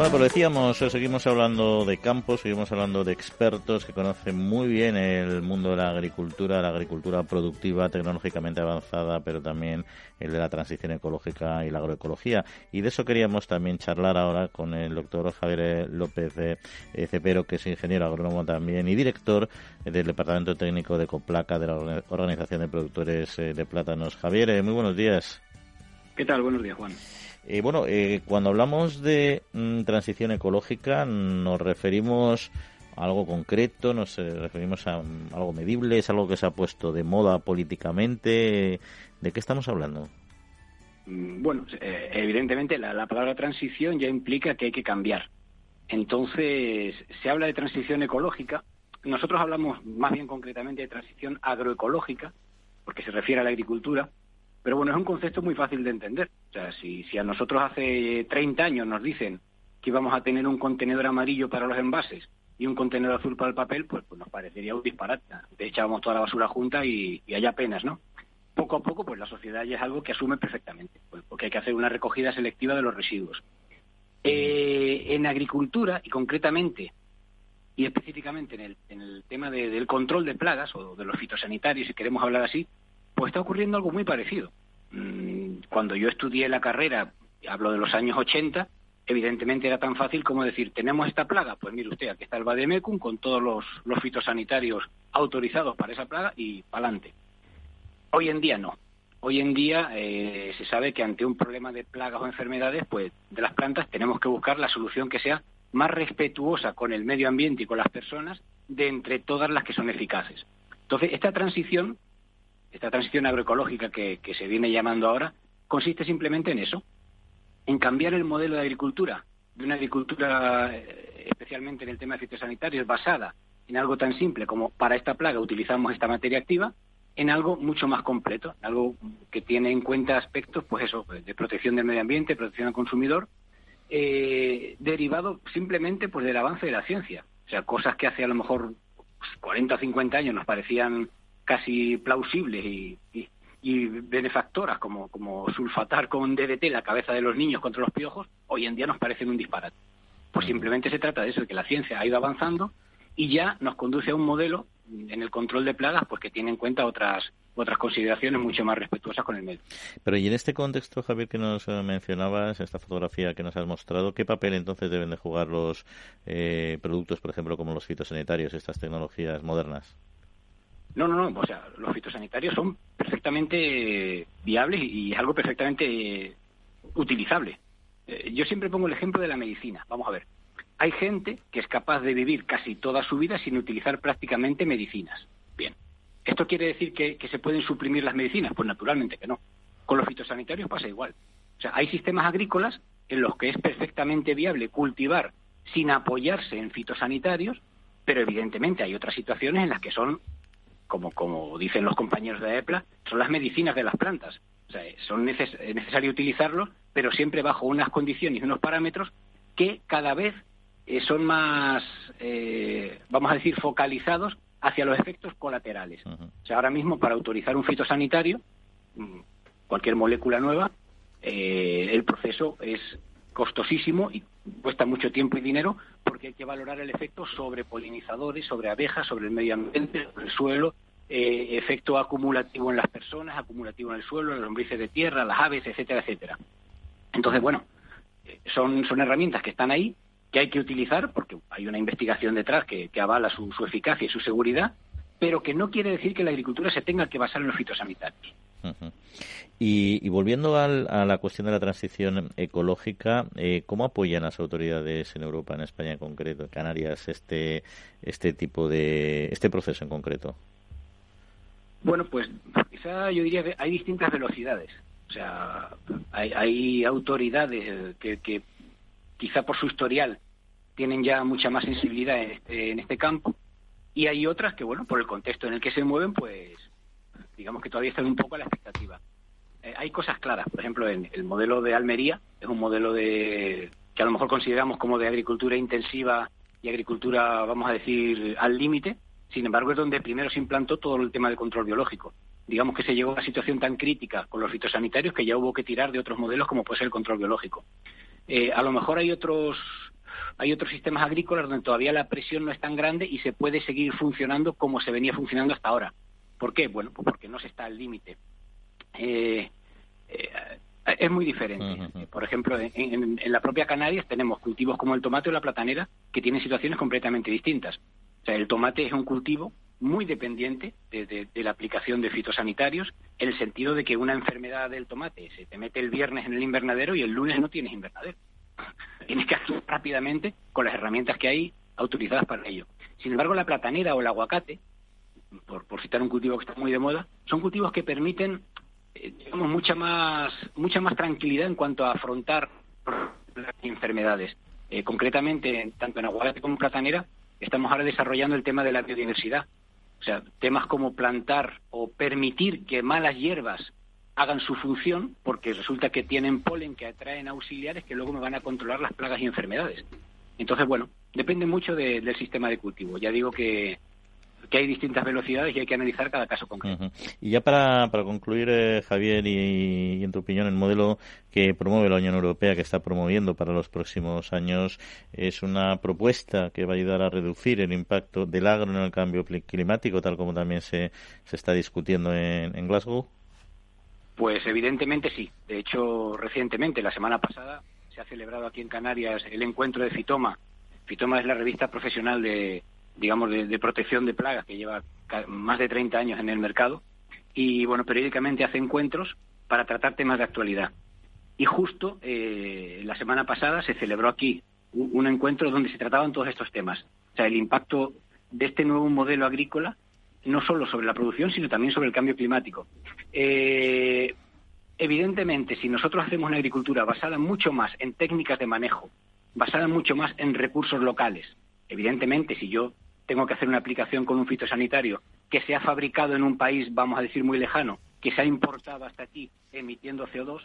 Bueno, pues decíamos, eh, seguimos hablando de campos, seguimos hablando de expertos que conocen muy bien el mundo de la agricultura, la agricultura productiva, tecnológicamente avanzada, pero también el de la transición ecológica y la agroecología. Y de eso queríamos también charlar ahora con el doctor Javier López Cepero, que es ingeniero agrónomo también y director del Departamento Técnico de Coplaca de la Organización de Productores eh, de Plátanos. Javier, eh, muy buenos días. ¿Qué tal? Buenos días, Juan. Eh, bueno, cuando hablamos de mm, transición ecológica nos referimos a algo concreto, nos referimos a mm, algo medible, es algo que se ha puesto de moda políticamente. ¿De qué estamos hablando? Mm, bueno, eh, evidentemente la, palabra transición ya implica que hay que cambiar. Entonces, se habla de transición ecológica. Nosotros hablamos más bien concretamente de transición agroecológica, porque se refiere a la agricultura. Pero bueno, es un concepto muy fácil de entender. O sea, si, si a nosotros hace 30 años nos dicen que íbamos a tener un contenedor amarillo para los envases y un contenedor azul para el papel, pues, pues nos parecería un disparate. De echábamos toda la basura junta y, y hay apenas, ¿no? poco a poco, pues la sociedad ya es algo que asume perfectamente, pues, porque hay que hacer una recogida selectiva de los residuos. Eh, en agricultura, y concretamente y específicamente en el, en el tema del control de plagas o de los fitosanitarios, si queremos hablar así, pues está ocurriendo algo muy parecido. Mm, cuando yo estudié la carrera, hablo de los años 80, evidentemente era tan fácil como decir, tenemos esta plaga, pues mire usted, aquí está el Bademecum con todos los, fitosanitarios autorizados para esa plaga y para adelante. Hoy en día no. Hoy en día eh, se sabe que ante un problema de plagas o enfermedades, pues de las plantas tenemos que buscar la solución que sea más respetuosa con el medio ambiente y con las personas de entre todas las que son eficaces. Entonces, esta transición, esta transición agroecológica que, se viene llamando ahora, consiste simplemente en eso, en cambiar el modelo de agricultura, de una agricultura, eh, especialmente en el tema de fitosanitarios, basada en algo tan simple como para esta plaga utilizamos esta materia activa, en algo mucho más completo, algo que tiene en cuenta aspectos, pues eso, de protección del medio ambiente, protección al consumidor, eh, derivado simplemente pues del avance de la ciencia. O sea, cosas que hace a lo mejor 40 o 50 años nos parecían casi plausibles y, y, benefactoras, como, como sulfatar con DDT la cabeza de los niños contra los piojos, hoy en día nos parecen un disparate. Pues simplemente se trata de eso, de que la ciencia ha ido avanzando y ya nos conduce a un modelo en el control de plagas pues que tiene en cuenta otras otras consideraciones mucho más respetuosas con el medio. Pero y en este contexto, Javier, que nos eh, mencionabas, esta fotografía que nos has mostrado, ¿qué papel entonces deben de jugar los eh, productos, por ejemplo, como los fitosanitarios, estas tecnologías modernas? No, no, no, o sea, los fitosanitarios son perfectamente viables y es algo perfectamente utilizable. Eh, yo siempre pongo el ejemplo de la medicina. Vamos a ver, hay gente que es capaz de vivir casi toda su vida sin utilizar prácticamente medicinas. Bien, ¿esto quiere decir que, se pueden suprimir las medicinas? Pues naturalmente que no. Con los fitosanitarios pasa igual. O sea, hay sistemas agrícolas en los que es perfectamente viable cultivar sin apoyarse en fitosanitarios, pero evidentemente hay otras situaciones en las que son, como, como dicen los compañeros de EPLA, son las medicinas de las plantas. O sea, son es necesario utilizarlos, pero siempre bajo unas condiciones y unos parámetros que cada vez eh, son más, eh, vamos a decir, focalizados hacia los efectos colaterales. O sea, ahora mismo para autorizar un fitosanitario, mm, cualquier molécula nueva, eh, el proceso es costosísimo y cuesta mucho tiempo y dinero porque hay que valorar el efecto sobre polinizadores, sobre abejas, sobre el medio ambiente, sobre el suelo, efecto acumulativo en las personas, acumulativo en el suelo, en los lombrices de tierra, las aves, etcétera, etcétera. Entonces, bueno, son, son herramientas que están ahí que hay que utilizar, porque hay una investigación detrás que, avala su, eficacia y su seguridad, pero que no quiere decir que la agricultura se tenga que basar en los fitosanitarios. Y, volviendo a la cuestión de la transición ecológica, eh, ¿cómo apoyan las autoridades en Europa, en España en concreto, en Canarias, este, este tipo de este proceso en concreto? Bueno, pues quizá yo diría que hay distintas velocidades. O sea, hay, autoridades que quizá por su historial tienen ya mucha más sensibilidad en este, en este campo y hay otras que, bueno, por el contexto en el que se mueven, pues digamos que todavía están un poco a la expectativa. Eh, hay cosas claras, por ejemplo, en el modelo de Almería es un modelo de que a lo mejor consideramos como de agricultura intensiva y agricultura, vamos a decir, al límite. Sin embargo, es donde primero se implantó todo el tema del control biológico. Digamos que se llegó a una situación tan crítica con los fitosanitarios que ya hubo que tirar de otros modelos como puede ser el control biológico. Eh, a lo mejor hay otros hay otros sistemas agrícolas donde todavía la presión no es tan grande y se puede seguir funcionando como se venía funcionando hasta ahora. ¿Por qué? Bueno, pues porque no se está al límite. Eh, eh, es muy diferente. Por ejemplo, en, la propia Canarias tenemos cultivos como el tomate o la platanera que tienen situaciones completamente distintas. O sea, el tomate es un cultivo muy dependiente de, la aplicación de fitosanitarios, en el sentido de que una enfermedad del tomate se te mete el viernes en el invernadero y el lunes no tienes invernadero. *laughs* Tienes que actuar rápidamente con las herramientas que hay autorizadas para ello. Sin embargo, la platanera o el aguacate, por, citar un cultivo que está muy de moda, son cultivos que permiten, eh, digamos, mucha más, mucha más tranquilidad en cuanto a afrontar las enfermedades. Eh, concretamente, tanto en aguacate como en platanera, estamos ahora desarrollando el tema de la biodiversidad o sea, temas como plantar o permitir que malas hierbas hagan su función, porque resulta que tienen polen que atraen auxiliares que luego me van a controlar las plagas y enfermedades. Entonces, bueno, depende mucho del sistema de cultivo. Ya digo que que hay distintas velocidades y hay que analizar cada caso concreto. Y ya para, para concluir, eh, Javier, y, en tu opinión, el modelo que promueve la Unión Europea, que está promoviendo para los próximos años, es una propuesta que va a ayudar a reducir el impacto del agro en el cambio climático, tal como también se, se está discutiendo en, en Glasgow. Pues evidentemente sí. De hecho, recientemente, la semana pasada, se ha celebrado aquí en Canarias el encuentro de Fitoma. Fitoma es la revista profesional de, digamos, de, protección de plagas, que lleva más de 30 años en el mercado, y bueno, periódicamente hace encuentros para tratar temas de actualidad. Y justo eh, la semana pasada se celebró aquí un, encuentro donde se trataban todos estos temas. O sea, el impacto de este nuevo modelo agrícola, no solo sobre la producción, sino también sobre el cambio climático. Eh, evidentemente, si nosotros hacemos una agricultura basada mucho más en técnicas de manejo, basada mucho más en recursos locales, evidentemente, si yo tengo que hacer una aplicación con un fitosanitario que se ha fabricado en un país, vamos a decir, muy lejano, que se ha importado hasta aquí emitiendo CO2,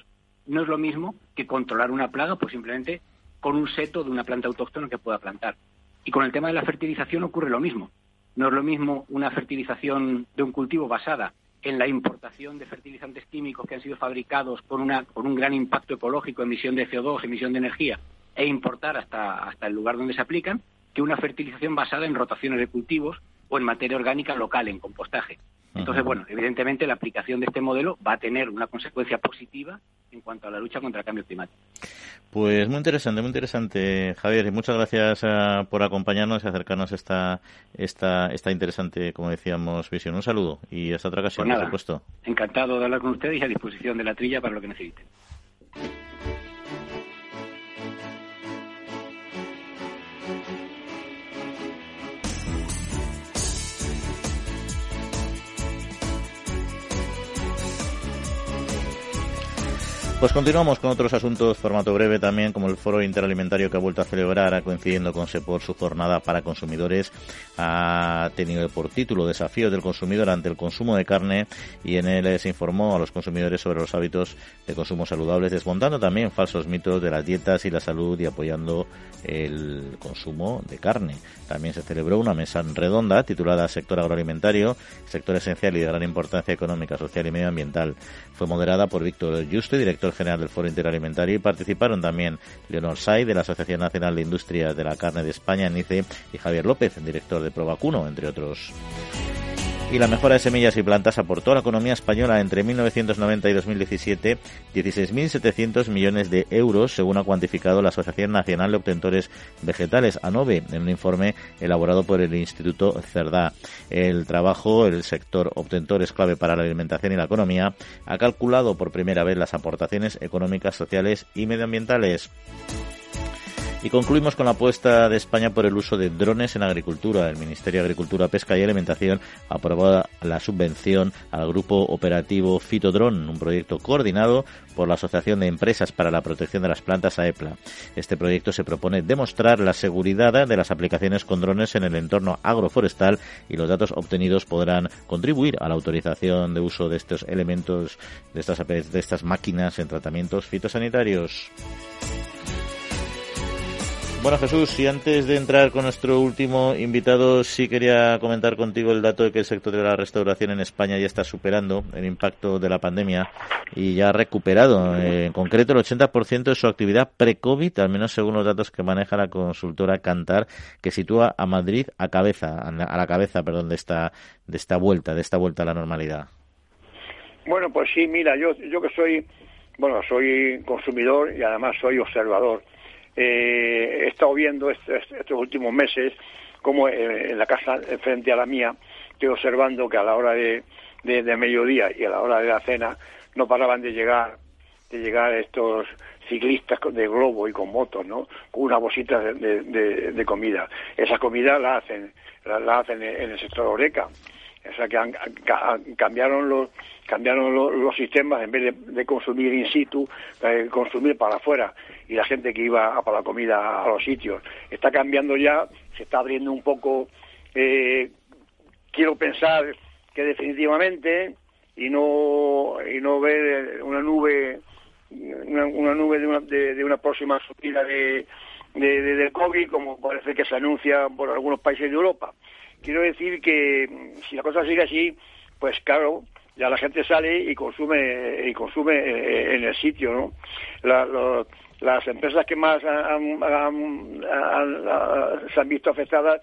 no es lo mismo que controlar una plaga, pues simplemente con un seto de una planta autóctona que pueda plantar. Y con el tema de la fertilización ocurre lo mismo. No es lo mismo una fertilización de un cultivo basada en la importación de fertilizantes químicos que han sido fabricados con, una, con un gran impacto ecológico, emisión de CO2, emisión de energía, e importar hasta, hasta el lugar donde se aplican, que una fertilización basada en rotaciones de cultivos o en materia orgánica local, en compostaje. Entonces, bueno, evidentemente la aplicación de este modelo va a tener una consecuencia positiva en cuanto a la lucha contra el cambio climático. Pues muy interesante, muy interesante, Javier. Y muchas gracias uh, por acompañarnos y acercarnos a esta, esta, esta interesante, como decíamos, visión. Un saludo y hasta otra ocasión, pues por supuesto. Encantado de hablar con ustedes y a disposición de la trilla para lo que necesiten. Pues continuamos con otros asuntos, formato breve también, como el Foro Interalimentario que ha vuelto a celebrar, coincidiendo con SEPOR su jornada para consumidores, ha tenido por título Desafío del consumidor ante el consumo de carne y en él se informó a los consumidores sobre los hábitos de consumo saludables, desmontando también falsos mitos de las dietas y la salud y apoyando el consumo de carne. También se celebró una mesa redonda titulada Sector Agroalimentario, sector esencial y de gran importancia económica, social y medioambiental. Fue moderada por Víctor Yuste, director general del Foro Interalimentario, y participaron también Leonor Say, de la Asociación Nacional de Industrias de la Carne de España, NICE, y Javier López, director de Provacuno, entre otros. Y la mejora de semillas y plantas aportó a la economía española entre 1990 y 2017 16.700 millones de euros, según ha cuantificado la Asociación Nacional de Obtentores Vegetales, ANOVE, en un informe elaborado por el Instituto CERDA. El trabajo, el sector obtentor es clave para la alimentación y la economía, ha calculado por primera vez las aportaciones económicas, sociales y medioambientales. Y concluimos con la apuesta de España por el uso de drones en agricultura. El Ministerio de Agricultura, Pesca y Alimentación aprobó la subvención al grupo operativo Fitodrone, un proyecto coordinado por la Asociación de Empresas para la Protección de las Plantas AEPLA. Este proyecto se propone demostrar la seguridad de las aplicaciones con drones en el entorno agroforestal y los datos obtenidos podrán contribuir a la autorización de uso de estos elementos, de estas máquinas en tratamientos fitosanitarios. Bueno, Jesús, y antes de entrar con nuestro último invitado, sí quería comentar contigo el dato de que el sector de la restauración en España ya está superando el impacto de la pandemia y ya ha recuperado, en concreto, el 80% de su actividad pre-COVID, al menos según los datos que maneja la consultora Cantar, que sitúa a Madrid a cabeza, a la cabeza, perdón, de esta, de esta vuelta, de esta vuelta a la normalidad. Bueno, pues sí, mira, yo, yo que soy, bueno, soy consumidor y además soy observador eh, he estado viendo estos, últimos meses como eh, en la casa frente a la mía estoy observando que a la hora de, de, mediodía y a la hora de la cena no paraban de llegar de llegar estos ciclistas de globo y con motos, ¿no? Con una bolsita de, de, comida. Esa comida la hacen, la, hacen en el sector Oreca. O sea que han, cambiaron los cambiaron los, sistemas en vez de, consumir in situ, eh, consumir para afuera y la gente que iba a para la comida a los sitios. Está cambiando ya, se está abriendo un poco. Eh, quiero pensar que definitivamente y no y no ver una nube una, nube de una, de, una próxima subida de, de, del COVID como parece que se anuncia por algunos países de Europa. Quiero decir que si la cosa sigue así, pues claro, ya la gente sale y consume y consume eh, en el sitio, ¿no? Las empresas que más han, se han visto afectadas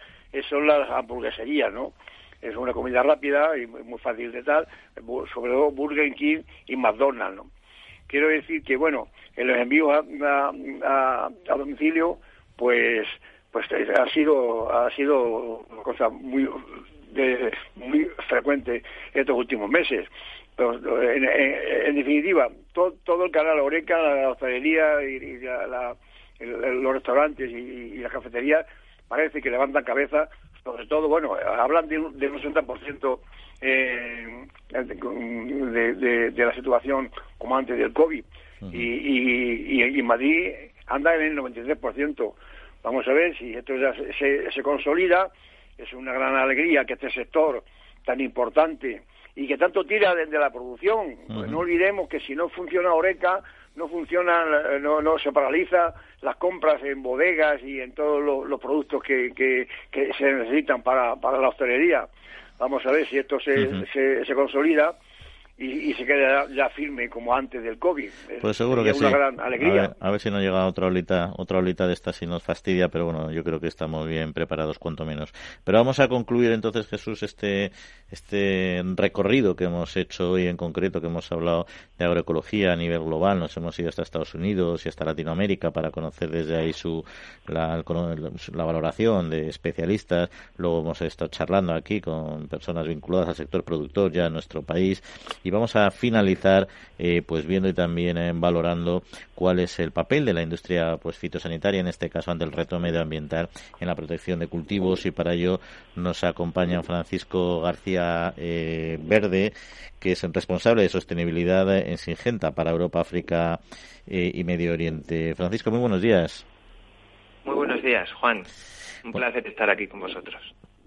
son las hamburgueserías, ¿no? Es una comida rápida y muy fácil de tal, sobre todo Burger King y McDonald's, ¿no? Quiero decir que, bueno, en los envíos a, domicilio, pues pues ha sido ha sido una cosa muy muy frecuente estos últimos meses. Pero, en, definitiva, todo, el canal Oreca, la hostelería y, los restaurantes y, las cafeterías parece que levantan cabeza, sobre todo, bueno, hablan de un, de un 60% eh, de, de, la situación como antes del COVID. y, y, Madrid anda en el 93%. Vamos a ver si esto ya se, se consolida es una gran alegría que este sector tan importante y que tanto tira desde la producción. No olvidemos que si no funciona Oreca, no funciona, no, no se paraliza las compras en bodegas y en todos los, productos que, que, se necesitan para, para la hostelería. Vamos a ver si esto se, se, se consolida y, se quede ya, firme como antes del COVID. Pues seguro que sí. gran alegría. A ver, si no llega otra olita, otra olita de esta si nos fastidia, pero bueno, yo creo que estamos bien preparados cuanto menos. Pero vamos a concluir entonces, Jesús, este, este recorrido que hemos hecho hoy en concreto, que hemos hablado de agroecología a nivel global. Nos hemos ido hasta Estados Unidos y hasta Latinoamérica para conocer desde ahí su, la, la valoración de especialistas. Luego hemos estado charlando aquí con personas vinculadas al sector productor ya en nuestro país y vamos a finalizar eh, pues viendo y también eh, valorando cuál es el papel de la industria pues fitosanitaria en este caso ante el reto medioambiental en la protección de cultivos y para ello nos acompaña Francisco García eh, Verde que es el responsable de sostenibilidad en Singenta para Europa, África y Medio Oriente. Francisco, muy buenos días. Muy buenos días, Juan. Un placer estar aquí con vosotros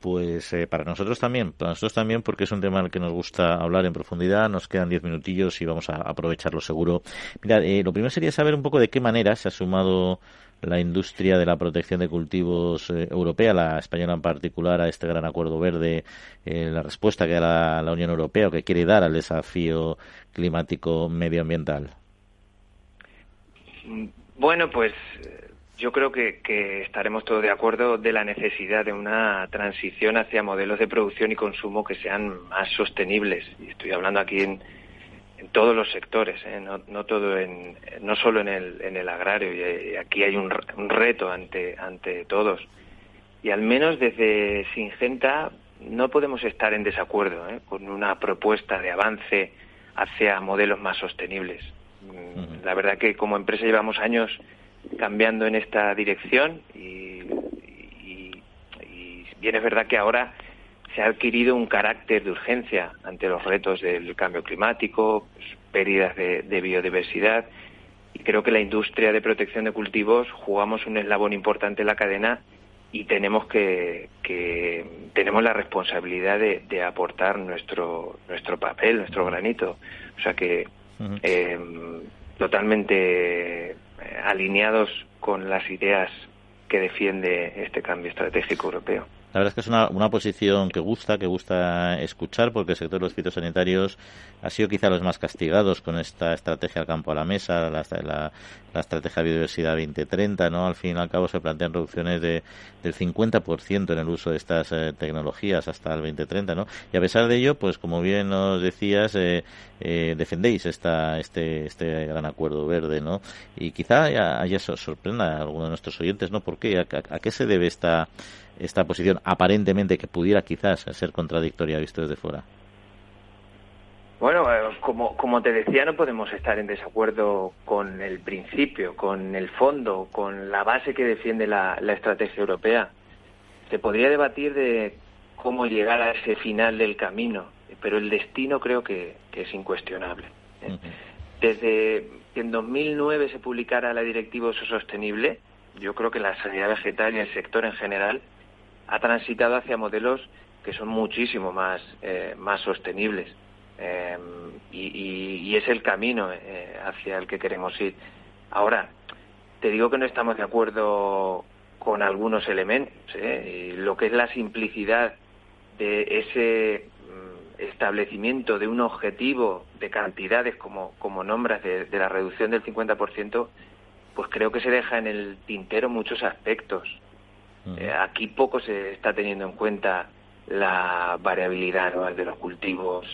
pues eh, para nosotros también, para nosotros también porque es un tema al que nos gusta hablar en profundidad, nos quedan diez minutillos y vamos a aprovecharlo seguro. Mira, eh, lo primero sería saber un poco de qué manera se ha sumado la industria de la protección de cultivos eh, europea, la española en particular, a este gran acuerdo verde, la respuesta que da la, Unión Europea o que quiere dar al desafío climático medioambiental. Bueno, pues yo creo que, estaremos todos de acuerdo de la necesidad de una transición hacia modelos de producción y consumo que sean más sostenibles. Y estoy hablando aquí en, todos los sectores, ¿eh? no, todo en, no solo en el, en el agrario. Y aquí hay un, reto ante, ante todos. Y al menos desde Singenta no podemos estar en desacuerdo ¿eh? con una propuesta de avance hacia modelos más sostenibles. La verdad que como empresa llevamos años cambiando en esta dirección y, bien es verdad que ahora se ha adquirido un carácter de urgencia ante los retos del cambio climático, pues, pérdidas de, biodiversidad y creo que la industria de protección de cultivos jugamos un eslabón importante en la cadena y tenemos que, tenemos la responsabilidad de, aportar nuestro nuestro papel, nuestro granito, o sea que eh, totalmente eh, alineados con las ideas que defiende este cambio estratégico europeo. La verdad es que es una, una posición que gusta, que gusta escuchar, porque el sector de los fitosanitarios ha sido quizá los más castigados con esta estrategia al campo a la mesa, la, estrategia de biodiversidad 2030, ¿no? Al fin y al cabo se plantean reducciones de, del 50% en el uso de estas eh, tecnologías hasta el 2030, ¿no? Y a pesar de ello, pues como bien nos decías, eh, eh, defendéis esta, este, este gran acuerdo verde, ¿no? Y quizá haya, sorprenda a alguno de nuestros oyentes, ¿no? ¿Por qué? ¿A, qué se debe esta, esta posición aparentemente que pudiera quizás ser contradictoria visto desde fuera? Bueno, eh, como, como te decía, no podemos estar en desacuerdo con el principio, con el fondo, con la base que defiende la, estrategia europea. Se podría debatir de cómo llegar a ese final del camino, pero el destino creo que, es incuestionable. ¿eh? Desde que en 2009 se publicara la Directiva Uso Sostenible, yo creo que la sanidad vegetal y el sector en general ha transitado hacia modelos que son muchísimo más, eh, más sostenibles. Eh, y, es el camino eh, hacia el que queremos ir. Ahora, te digo que no estamos de acuerdo con algunos elementos. ¿eh? Lo que es la simplicidad de ese mm, establecimiento de un objetivo de cantidades como, como nombras de, la reducción del 50%, pues creo que se deja en el tintero muchos aspectos. Aquí poco se está teniendo en cuenta la variabilidad de los cultivos,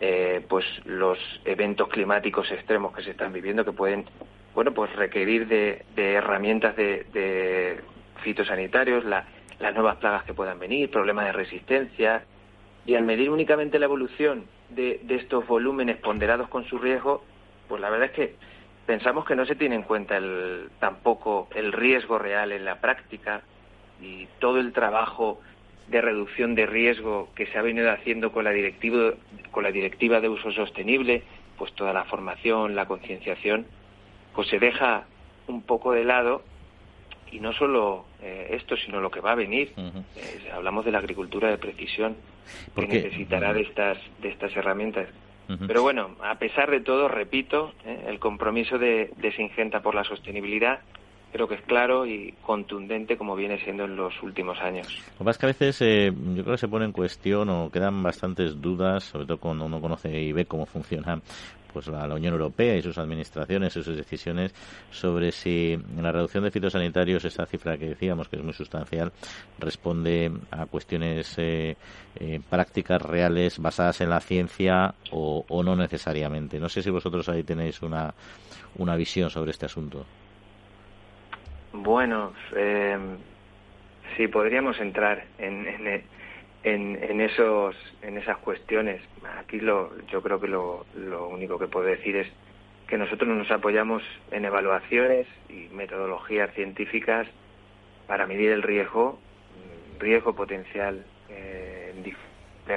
eh, pues los eventos climáticos extremos que se están viviendo que pueden bueno pues requerir de, herramientas de, fitosanitarios las nuevas plagas que puedan venir problemas de resistencia. Y al medir únicamente la evolución de, estos volúmenes ponderados con su riesgo pues la verdad es que pensamos que no se tiene en cuenta el, tampoco el riesgo real en la práctica y todo el trabajo de reducción de riesgo que se ha venido haciendo con la directiva con la directiva de uso sostenible, pues toda la formación, la concienciación, pues se deja un poco de lado y no solo eh, esto, sino lo que va a venir. Eh, hablamos de la agricultura de precisión, que necesitará de estas, de estas herramientas. Pero bueno, a pesar de todo, repito, eh, el compromiso de, de Singenta por la sostenibilidad creo que es claro y contundente como viene siendo en los últimos años. Lo que pasa es que a veces eh, yo creo que se pone en cuestión o quedan bastantes dudas, sobre todo cuando uno conoce y ve cómo funciona pues la, Unión Europea y sus administraciones y sus decisiones sobre si la reducción de fitosanitarios, esa cifra que decíamos que es muy sustancial, responde a cuestiones eh, eh, prácticas reales basadas en la ciencia o, o, no necesariamente. No sé si vosotros ahí tenéis una, una visión sobre este asunto. Bueno, eh, podríamos entrar en, en, esos, en esas cuestiones. Aquí lo, yo creo que lo, lo único que puedo decir es que nosotros nos apoyamos en evaluaciones y metodologías científicas para medir el riesgo, riesgo potencial eh,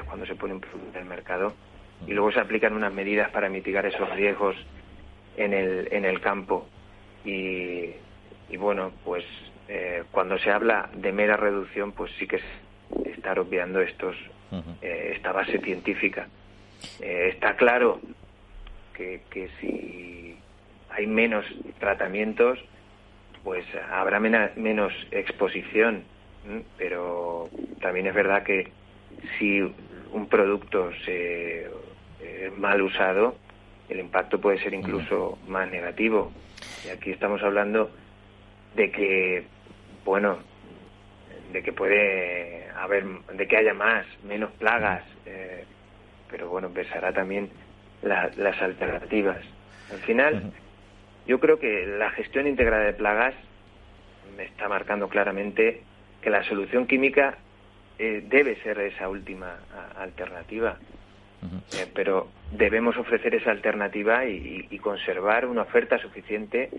cuando se pone en el mercado y luego se aplican unas medidas para mitigar esos riesgos en el, en el campo. Y y bueno, pues eh, cuando se habla de mera reducción, pues sí que es estar obviando estos, eh, esta base científica. Eh, está claro que, que si hay menos tratamientos, pues habrá menos exposición, pero también es verdad que si un producto se mal usado, el impacto puede ser incluso más negativo. Y aquí estamos hablando de que, bueno, de que puede haber, de que haya más, menos plagas, eh, pero bueno, pensará también las alternativas. Al final, yo creo que la gestión integrada de plagas me está marcando claramente que la solución química eh, debe ser esa última alternativa. Eh, pero debemos ofrecer esa alternativa y, conservar una oferta suficiente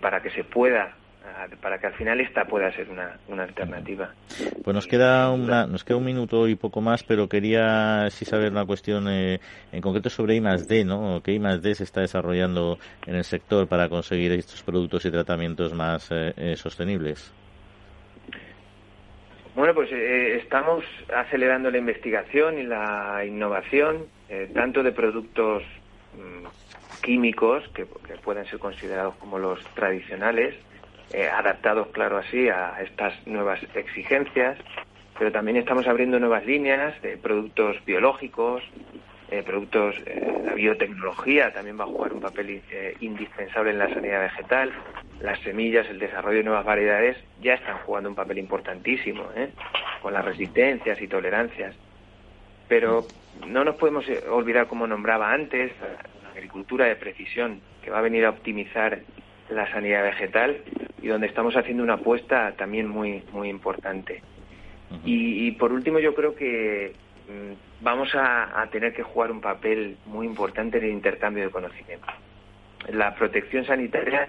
para que se pueda para que al final esta pueda ser una, una alternativa. Pues nos queda, una, nos queda un minuto y poco más, pero quería sí saber una cuestión eh, en concreto sobre I+D, ¿no? ¿Qué I+D se está desarrollando en el sector para conseguir estos productos y tratamientos más eh, eh, sostenibles? Bueno, pues estamos acelerando la investigación y la innovación, tanto de productos mm, químicos, que, que pueden ser considerados como los tradicionales, eh, adaptados, claro, así a estas nuevas exigencias, pero también estamos abriendo nuevas líneas de productos biológicos, eh, productos, eh, la biotecnología también va a jugar un papel indispensable en la sanidad vegetal, las semillas, el desarrollo de nuevas variedades ya están jugando un papel importantísimo, con las resistencias y tolerancias. Pero no nos podemos olvidar, como nombraba antes, la agricultura de precisión, que va a venir a optimizar la sanidad vegetal y donde estamos haciendo una apuesta también muy muy importante. y, por último yo creo que mm, vamos a, tener que jugar un papel muy importante en el intercambio de conocimiento. La protección sanitaria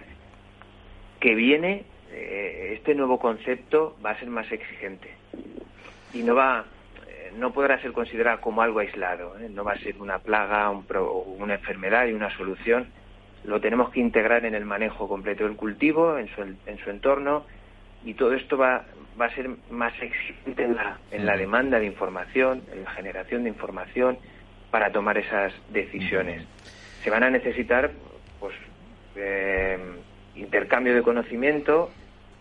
que viene, eh, este nuevo concepto va a ser más exigente y no va eh, no podrá ser considerada como algo aislado, ¿eh? no va a ser una plaga, un una enfermedad y una solución, lo tenemos que integrar en el manejo completo del cultivo, en su, en su entorno, y todo esto va, va a ser más exigente en la, en la demanda de información, en la generación de información para tomar esas decisiones. Se van a necesitar pues, eh, intercambio de conocimiento,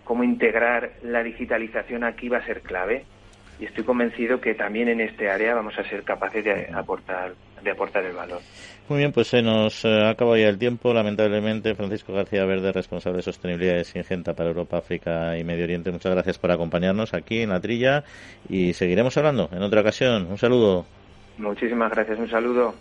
cómo integrar la digitalización aquí va a ser clave y estoy convencido que también en este área vamos a ser capaces de aportar de aportar el valor. Muy bien, pues se nos eh, acaba ya el tiempo, lamentablemente. Francisco García Verde, responsable de sostenibilidad de Singenta para Europa, África y Medio Oriente. Muchas gracias por acompañarnos aquí en la trilla y seguiremos hablando en otra ocasión. Un saludo. Muchísimas gracias, un saludo.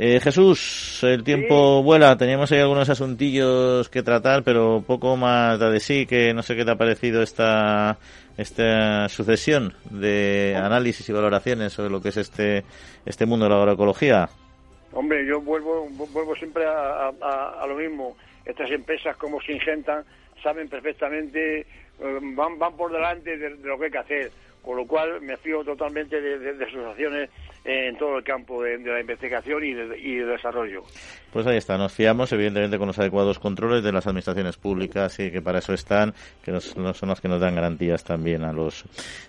Eh, Jesús, el tiempo vuela. Teníamos ahí algunos asuntillos que tratar, pero poco más de sí, que no sé qué te ha parecido esta esta sucesión de análisis y valoraciones sobre lo que es este este mundo de la agroecología. Hombre, yo vuelvo vuelvo siempre a, lo mismo. Estas empresas como Singenta saben perfectamente, eh, van van por delante de, lo que hay que hacer, con lo cual me fío totalmente de, sus acciones en todo el campo de, la investigación y de, desarrollo. Pues ahí está, nos fiamos evidentemente con los adecuados controles de las administraciones públicas y que para eso están, que nos, son las que nos dan garantías también a los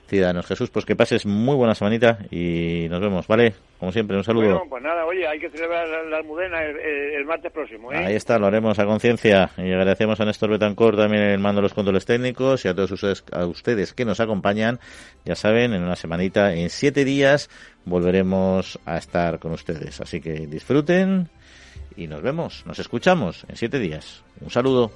ciudadanos. Jesús, pues que pases muy buena semanita y nos vemos, ¿vale? Como siempre, un saludo. Bueno, pues nada, oye, hay que celebrar la, almudena el, martes próximo. ¿eh? Ahí está, lo haremos a conciencia. Y agradecemos a Néstor Betancourt también el mando de los controles técnicos y a todos ustedes, a ustedes que nos acompañan. Ya saben, en una semanita, en siete días, volveremos a estar con ustedes. Así que disfruten y nos vemos, nos escuchamos en siete días. Un saludo.